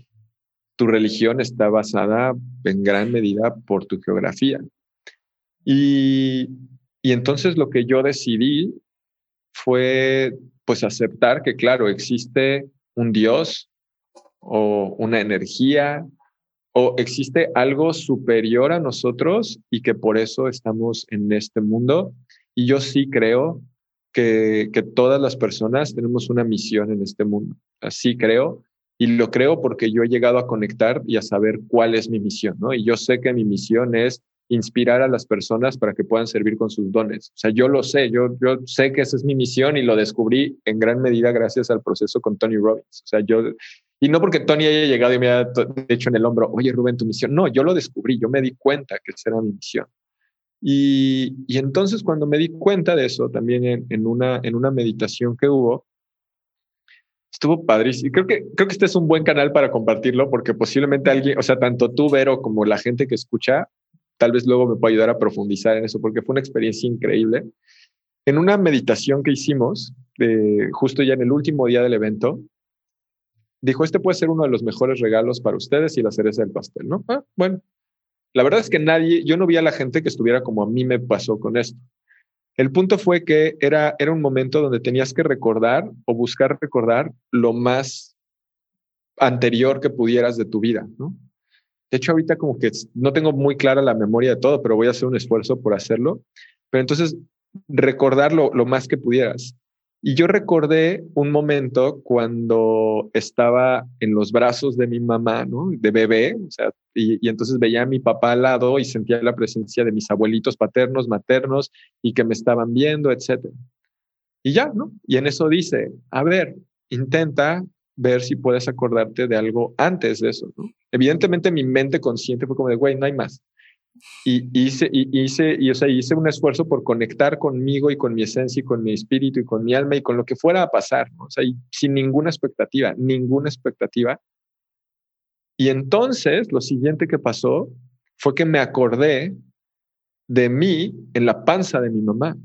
tu religión está basada en gran medida por tu geografía. Y, y entonces lo que yo decidí fue pues aceptar que claro, existe un Dios o una energía o existe algo superior a nosotros y que por eso estamos en este mundo. Y yo sí creo que, que todas las personas tenemos una misión en este mundo. Así creo. Y lo creo porque yo he llegado a conectar y a saber cuál es mi misión, ¿no? Y yo sé que mi misión es inspirar a las personas para que puedan servir con sus dones. O sea, yo lo sé, yo, yo sé que esa es mi misión y lo descubrí en gran medida gracias al proceso con Tony Robbins. O sea, yo, y no porque Tony haya llegado y me haya hecho en el hombro, oye Rubén, tu misión. No, yo lo descubrí, yo me di cuenta que esa era mi misión. Y, y entonces cuando me di cuenta de eso, también en, en, una, en una meditación que hubo, estuvo padrísimo. Creo que, creo que este es un buen canal para compartirlo porque posiblemente alguien, o sea, tanto tú, Vero, como la gente que escucha, tal vez luego me pueda ayudar a profundizar en eso, porque fue una experiencia increíble. En una meditación que hicimos, eh, justo ya en el último día del evento, dijo, este puede ser uno de los mejores regalos para ustedes y la cereza del pastel, ¿no? Ah, bueno, la verdad es que nadie, yo no vi a la gente que estuviera como a mí me pasó con esto. El punto fue que era, era un momento donde tenías que recordar o buscar recordar lo más anterior que pudieras de tu vida, ¿no? De hecho, ahorita como que no tengo muy clara la memoria de todo, pero voy a hacer un esfuerzo por hacerlo. Pero entonces, recordarlo lo más que pudieras. Y yo recordé un momento cuando estaba en los brazos de mi mamá, ¿no? De bebé, o sea, y, entonces veía a mi papá al lado y sentía la presencia de mis abuelitos paternos, maternos, y que me estaban viendo, etcétera. Y ya, ¿no? Y en eso dice, a ver, intenta ver si puedes acordarte de algo antes de eso, ¿no? Evidentemente mi mente consciente fue como de, güey, no hay más. Y hice, y hice, o sea, hice un esfuerzo por conectar conmigo y con mi esencia y con mi espíritu y con mi alma y con lo que fuera a pasar, ¿no? O sea, sin ninguna expectativa, ninguna expectativa. Y entonces lo siguiente que pasó fue que me acordé de mí en la panza de mi mamá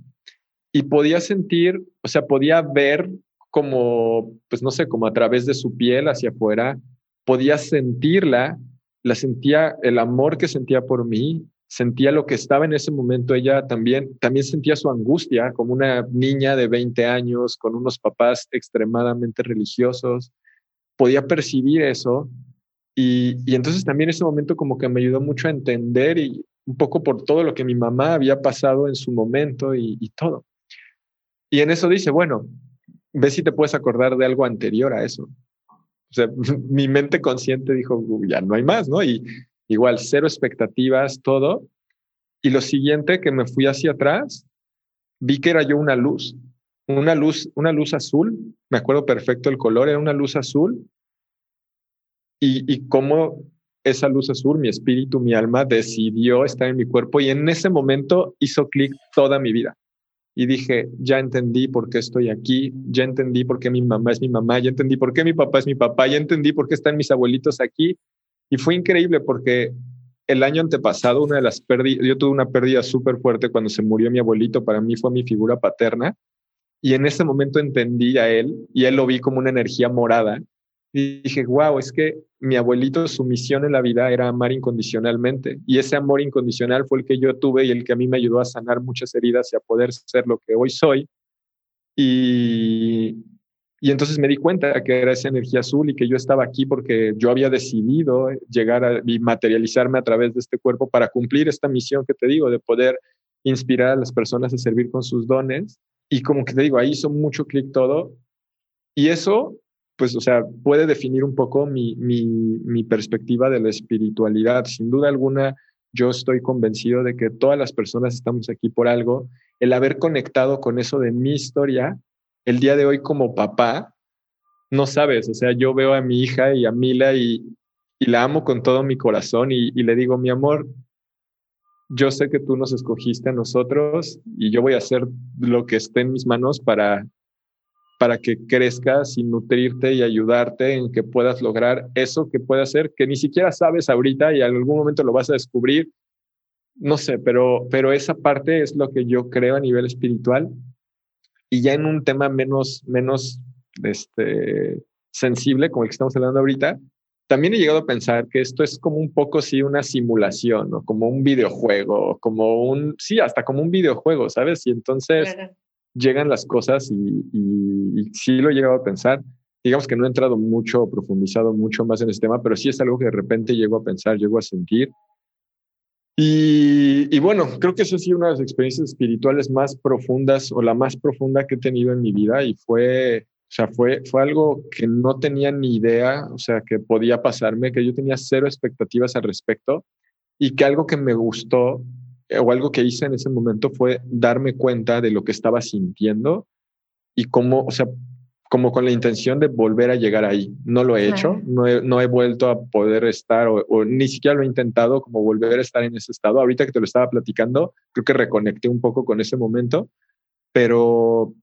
y podía sentir, o sea, podía ver como, pues no sé, como a través de su piel hacia afuera, podía sentirla, la sentía, el amor que sentía por mí, sentía lo que estaba en ese momento, ella también, también sentía su angustia como una niña de 20 años con unos papás extremadamente religiosos, podía percibir eso y, y entonces también ese momento como que me ayudó mucho a entender y un poco por todo lo que mi mamá había pasado en su momento y, y todo. Y en eso dice, bueno, ve si te puedes acordar de algo anterior a eso. O sea, <laughs> mi mente consciente dijo, ya no hay más, ¿no? Y igual, cero expectativas, todo. Y lo siguiente que me fui hacia atrás, vi que era yo una luz, una luz, una luz azul. Me acuerdo perfecto el color, era una luz azul. Y, y cómo esa luz azul, mi espíritu, mi alma, decidió estar en mi cuerpo y en ese momento hizo clic toda mi vida y dije, ya entendí por qué estoy aquí, ya entendí por qué mi mamá es mi mamá, ya entendí por qué mi papá es mi papá, ya entendí por qué están mis abuelitos aquí. Y fue increíble porque el año antepasado, una de las pérdidas, yo tuve una pérdida súper fuerte cuando se murió mi abuelito, para mí fue mi figura paterna. Y en ese momento entendí a él y él lo vi como una energía morada dije, wow, es que mi abuelito, su misión en la vida era amar incondicionalmente. Y ese amor incondicional fue el que yo tuve y el que a mí me ayudó a sanar muchas heridas y a poder ser lo que hoy soy. Y, y entonces me di cuenta que era esa energía azul y que yo estaba aquí porque yo había decidido llegar a, y materializarme a través de este cuerpo para cumplir esta misión que te digo, de poder inspirar a las personas a servir con sus dones. Y como que te digo, ahí hizo mucho clic todo. Y eso pues, o sea, puede definir un poco mi, mi, mi perspectiva de la espiritualidad. Sin duda alguna, yo estoy convencido de que todas las personas estamos aquí por algo. El haber conectado con eso de mi historia, el día de hoy como papá, no sabes, o sea, yo veo a mi hija y a Mila y, y la amo con todo mi corazón y, y, le digo, mi amor, yo sé que tú nos escogiste a nosotros y yo voy a hacer lo que esté en mis manos para, para que crezcas y nutrirte y ayudarte en que puedas lograr eso que puede hacer, que ni siquiera sabes ahorita y en algún momento lo vas a descubrir. No sé, pero, pero esa parte es lo que yo creo a nivel espiritual. Y ya en un tema menos, menos este, sensible, como el que estamos hablando ahorita, también he llegado a pensar que esto es como un poco, sí, una simulación, o como un videojuego, como un, sí, hasta como un videojuego, ¿sabes? Y entonces llegan las cosas y, y, sí lo he llegado a pensar. Digamos que no he entrado mucho, profundizado mucho más en este tema, pero sí es algo que de repente llego a pensar, llego a sentir. Y, bueno, creo que eso sí una de las experiencias espirituales más profundas o la más profunda que he tenido en mi vida y fue, o sea, fue, fue algo que no tenía ni idea, o sea, que podía pasarme, que yo tenía cero expectativas al respecto y que algo que me gustó o algo que hice en ese momento fue darme cuenta de lo que estaba sintiendo y cómo, o sea, como con la intención de volver a llegar ahí. No lo he hecho, no he, no he, vuelto a poder estar o, o, ni siquiera lo he intentado como volver a estar en ese estado. Ahorita que te lo estaba platicando, creo que reconecté un poco con ese momento, pero,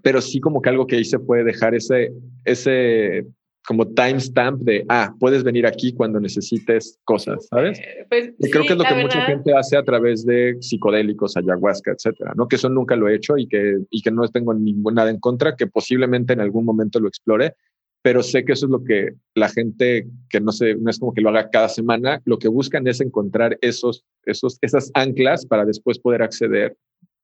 pero sí como que algo que hice fue dejar ese, ese como timestamp de, ah, puedes venir aquí cuando necesites cosas, ¿sabes? Eh, pues, y creo sí, que es lo que verdad. mucha gente hace a través de psicodélicos, ayahuasca, etcétera, ¿no? Que eso nunca lo he hecho y que, y que no tengo ningún, nada en contra, que posiblemente en algún momento lo explore, pero sé que eso es lo que la gente que no sé, no es como que lo haga cada semana, lo que buscan es encontrar esos, esos, esas anclas para después poder acceder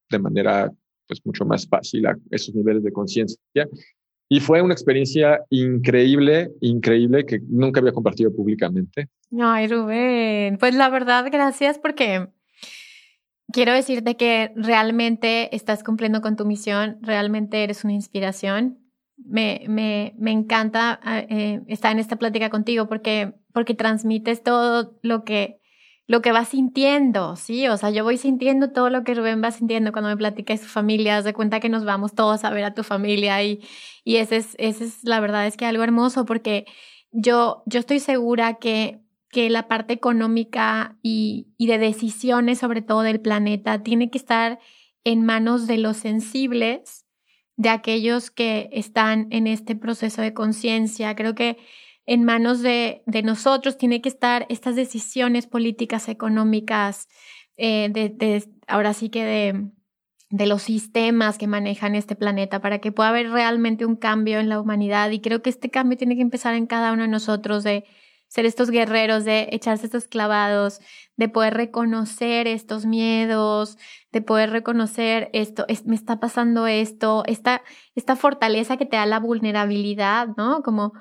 de manera pues mucho más fácil a esos niveles de conciencia y fue una experiencia increíble, increíble que nunca había compartido públicamente. Ay, Rubén, pues la verdad, gracias porque quiero decirte que realmente estás cumpliendo con tu misión, realmente eres una inspiración. Me, me, me encanta eh, estar en esta plática contigo porque, porque transmites todo lo que lo que va sintiendo, ¿sí? O sea, yo voy sintiendo todo lo que Rubén va sintiendo cuando me platica de su familia, de cuenta que nos vamos todos a ver a tu familia y, y ese es, ese es, la verdad es que algo hermoso porque yo, yo estoy segura que, que la parte económica y, y de decisiones, sobre todo del planeta, tiene que estar en manos de los sensibles, de aquellos que están en este proceso de conciencia. Creo que en manos de, nosotros, tiene que estar estas decisiones políticas, económicas, eh, de, ahora sí que de, de los sistemas que manejan este planeta para que pueda haber realmente un cambio en la humanidad. Y creo que este cambio tiene que empezar en cada uno de nosotros de, ser estos guerreros, de echarse estos clavados, de poder reconocer estos miedos, de poder reconocer esto, me está pasando esto, esta, esta fortaleza que te da la vulnerabilidad, ¿no? Como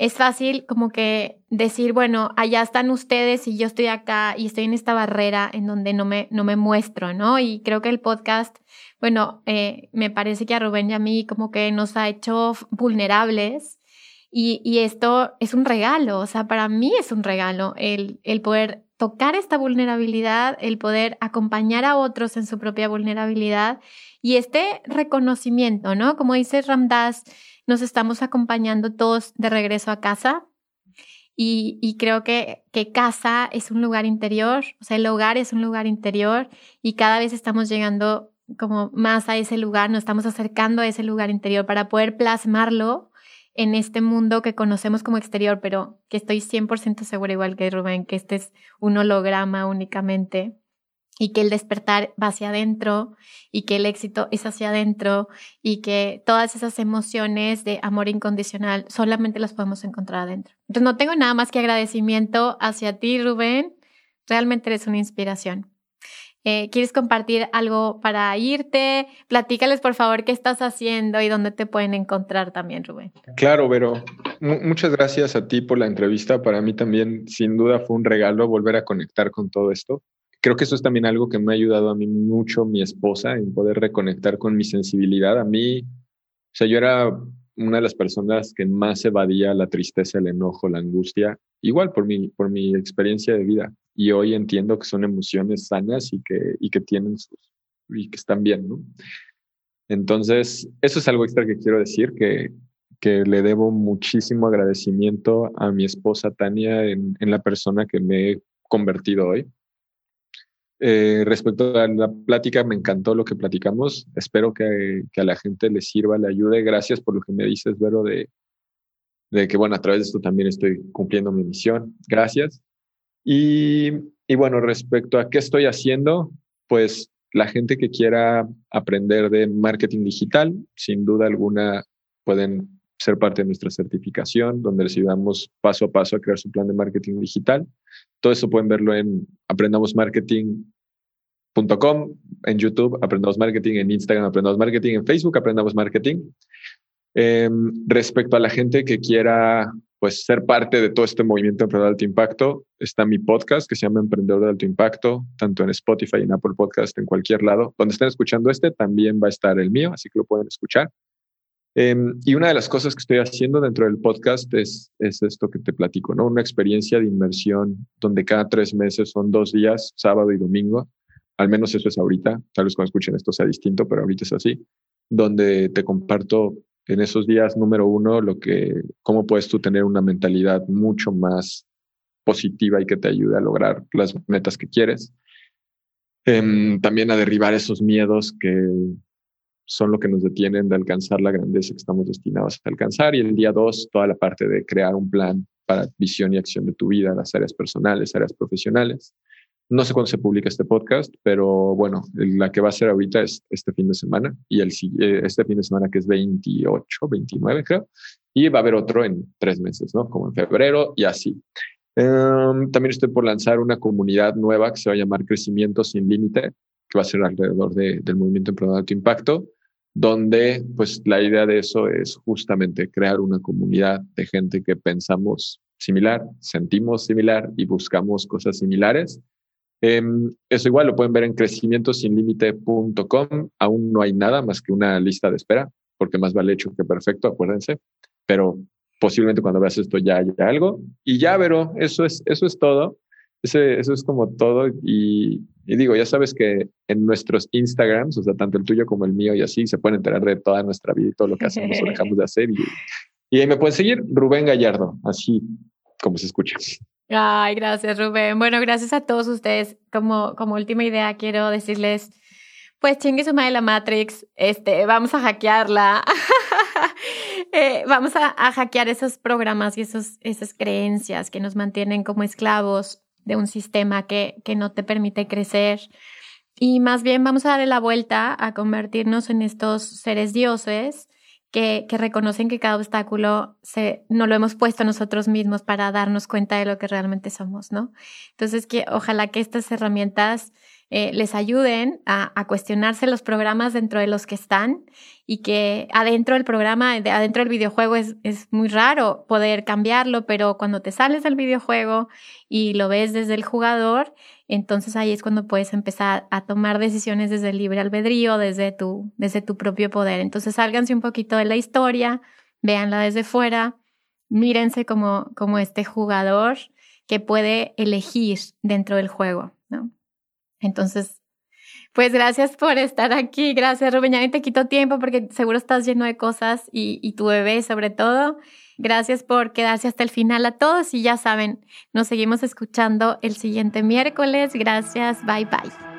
es fácil como que decir, bueno, allá están ustedes y yo estoy acá y estoy en esta barrera en donde no me, no me muestro, ¿no? Y creo que el podcast, bueno, eh, me parece que a Rubén y a mí como que nos ha hecho vulnerables y, y, esto es un regalo, o sea, para mí es un regalo el, el poder tocar esta vulnerabilidad, el poder acompañar a otros en su propia vulnerabilidad y este reconocimiento, ¿no? Como dice Ramdas, nos estamos acompañando todos de regreso a casa. Y, creo que, que, casa es un lugar interior, o sea, el hogar es un lugar interior y cada vez estamos llegando como más a ese lugar, nos estamos acercando a ese lugar interior para poder plasmarlo en este mundo que conocemos como exterior, pero que estoy 100% segura, igual que Rubén, que este es un holograma únicamente y que el despertar va hacia adentro y que el éxito es hacia adentro y que todas esas emociones de amor incondicional solamente las podemos encontrar adentro. Entonces no tengo nada más que agradecimiento hacia ti, Rubén. Realmente eres una inspiración. Eh, ¿Quieres compartir algo para irte? Platícales, por favor, qué estás haciendo y dónde te pueden encontrar también, Rubén. Claro, Vero. muchas gracias a ti por la entrevista. Para mí también, sin duda, fue un regalo volver a conectar con todo esto creo que eso es también algo que me ha ayudado a mí mucho, mi esposa, en poder reconectar con mi sensibilidad. A mí, o sea, yo era una de las personas que más evadía la tristeza, el enojo, la angustia, igual por mi, por mi experiencia de vida. Y hoy entiendo que son emociones sanas y que, y que tienen sus, y que están bien, ¿no? Entonces, eso es algo extra que quiero decir, que, que le debo muchísimo agradecimiento a mi esposa Tania en, en la persona que me he convertido hoy eh, respecto a la plática, me encantó lo que platicamos. Espero que, a la gente le sirva, le ayude. Gracias por lo que me dices, Vero, de, de que, bueno, a través de esto también estoy cumpliendo mi misión. Gracias. Y, y bueno, respecto a qué estoy haciendo, pues la gente que quiera aprender de marketing digital, sin duda alguna pueden ser parte de nuestra certificación, donde les ayudamos paso a paso a crear su plan de marketing digital. Todo eso pueden verlo en aprendamosmarketing.com, en YouTube, Aprendamos Marketing, en Instagram, Aprendamos Marketing, en Facebook, Aprendamos Marketing. Em, respecto a la gente que quiera pues ser parte de todo este movimiento Emprendedor de Alto Impacto, está mi podcast que se llama Emprendedor de Alto Impacto, tanto en Spotify, en Apple Podcast, en cualquier lado. Donde estén escuchando este, también va a estar el mío, así que lo pueden escuchar. Em, y una de las cosas que estoy haciendo dentro del podcast es, es esto que te platico. Una experiencia de inmersión donde cada tres meses son dos días, sábado y domingo. Al menos eso es ahorita. Tal vez cuando escuchen esto sea distinto, pero ahorita es así. Donde te comparto en esos días, número uno, lo que, cómo puedes tú tener una mentalidad mucho más positiva y que te ayude a lograr las metas que quieres. Em, también a derribar esos miedos que son lo que nos detienen de alcanzar la grandeza que estamos destinados a alcanzar. Y el día dos, toda la parte de crear un plan para visión y acción de tu vida, las áreas personales, áreas profesionales. No sé cuándo se publica este podcast, pero bueno, la que va a ser ahorita es este fin de semana y el, eh, este fin de semana que es 28, 29 creo, y va a haber otro en tres meses, ¿no? Como en febrero y así. Em, también estoy por lanzar una comunidad nueva que se va a llamar Crecimiento sin Límite, que va a ser alrededor del movimiento emprendedor de alto impacto donde pues la idea de eso es justamente crear una comunidad de gente que pensamos similar, sentimos similar y buscamos cosas similares. Em, eso igual lo pueden ver en crecimientosinlimite.com. Aún no hay nada más que una lista de espera, porque más vale hecho que perfecto, acuérdense. Pero posiblemente cuando veas esto ya haya algo. Y ya, pero eso es, eso es todo. Ese, eso es como todo. Y, y, digo, ya sabes que en nuestros Instagrams, o sea, tanto el tuyo como el mío y así, se pueden enterar de toda nuestra vida y todo lo que hacemos o dejamos de <laughs> hacer. Y, y ahí me pueden seguir, Rubén Gallardo, así como se escucha. Ay, gracias, Rubén. Bueno, gracias a todos ustedes. Como, como última idea, quiero decirles, pues chingue su madre la Matrix, este, vamos a hackearla. <laughs> eh, vamos a, a, hackear esos programas y esos, esas creencias que nos mantienen como esclavos de un sistema que, que no te permite crecer. Y más bien vamos a darle la vuelta a convertirnos en estos seres dioses que, que, reconocen que cada obstáculo se, no lo hemos puesto nosotros mismos para darnos cuenta de lo que realmente somos, ¿no? Entonces, que ojalá que estas herramientas eh, les ayuden a, cuestionarse los programas dentro de los que están y que adentro del programa, adentro del videojuego es, muy raro poder cambiarlo, pero cuando te sales del videojuego y lo ves desde el jugador, entonces ahí es cuando puedes empezar a tomar decisiones desde el libre albedrío, desde tu, propio poder. Entonces sálganse un poquito de la historia, véanla desde fuera, mírense como, este jugador que puede elegir dentro del juego. Entonces, pues gracias por estar aquí. Gracias, Rubén. Ya te quito tiempo porque seguro estás lleno de cosas y, y tu bebé sobre todo. Gracias por quedarse hasta el final a todos y ya saben, nos seguimos escuchando el siguiente miércoles. Gracias. Bye bye.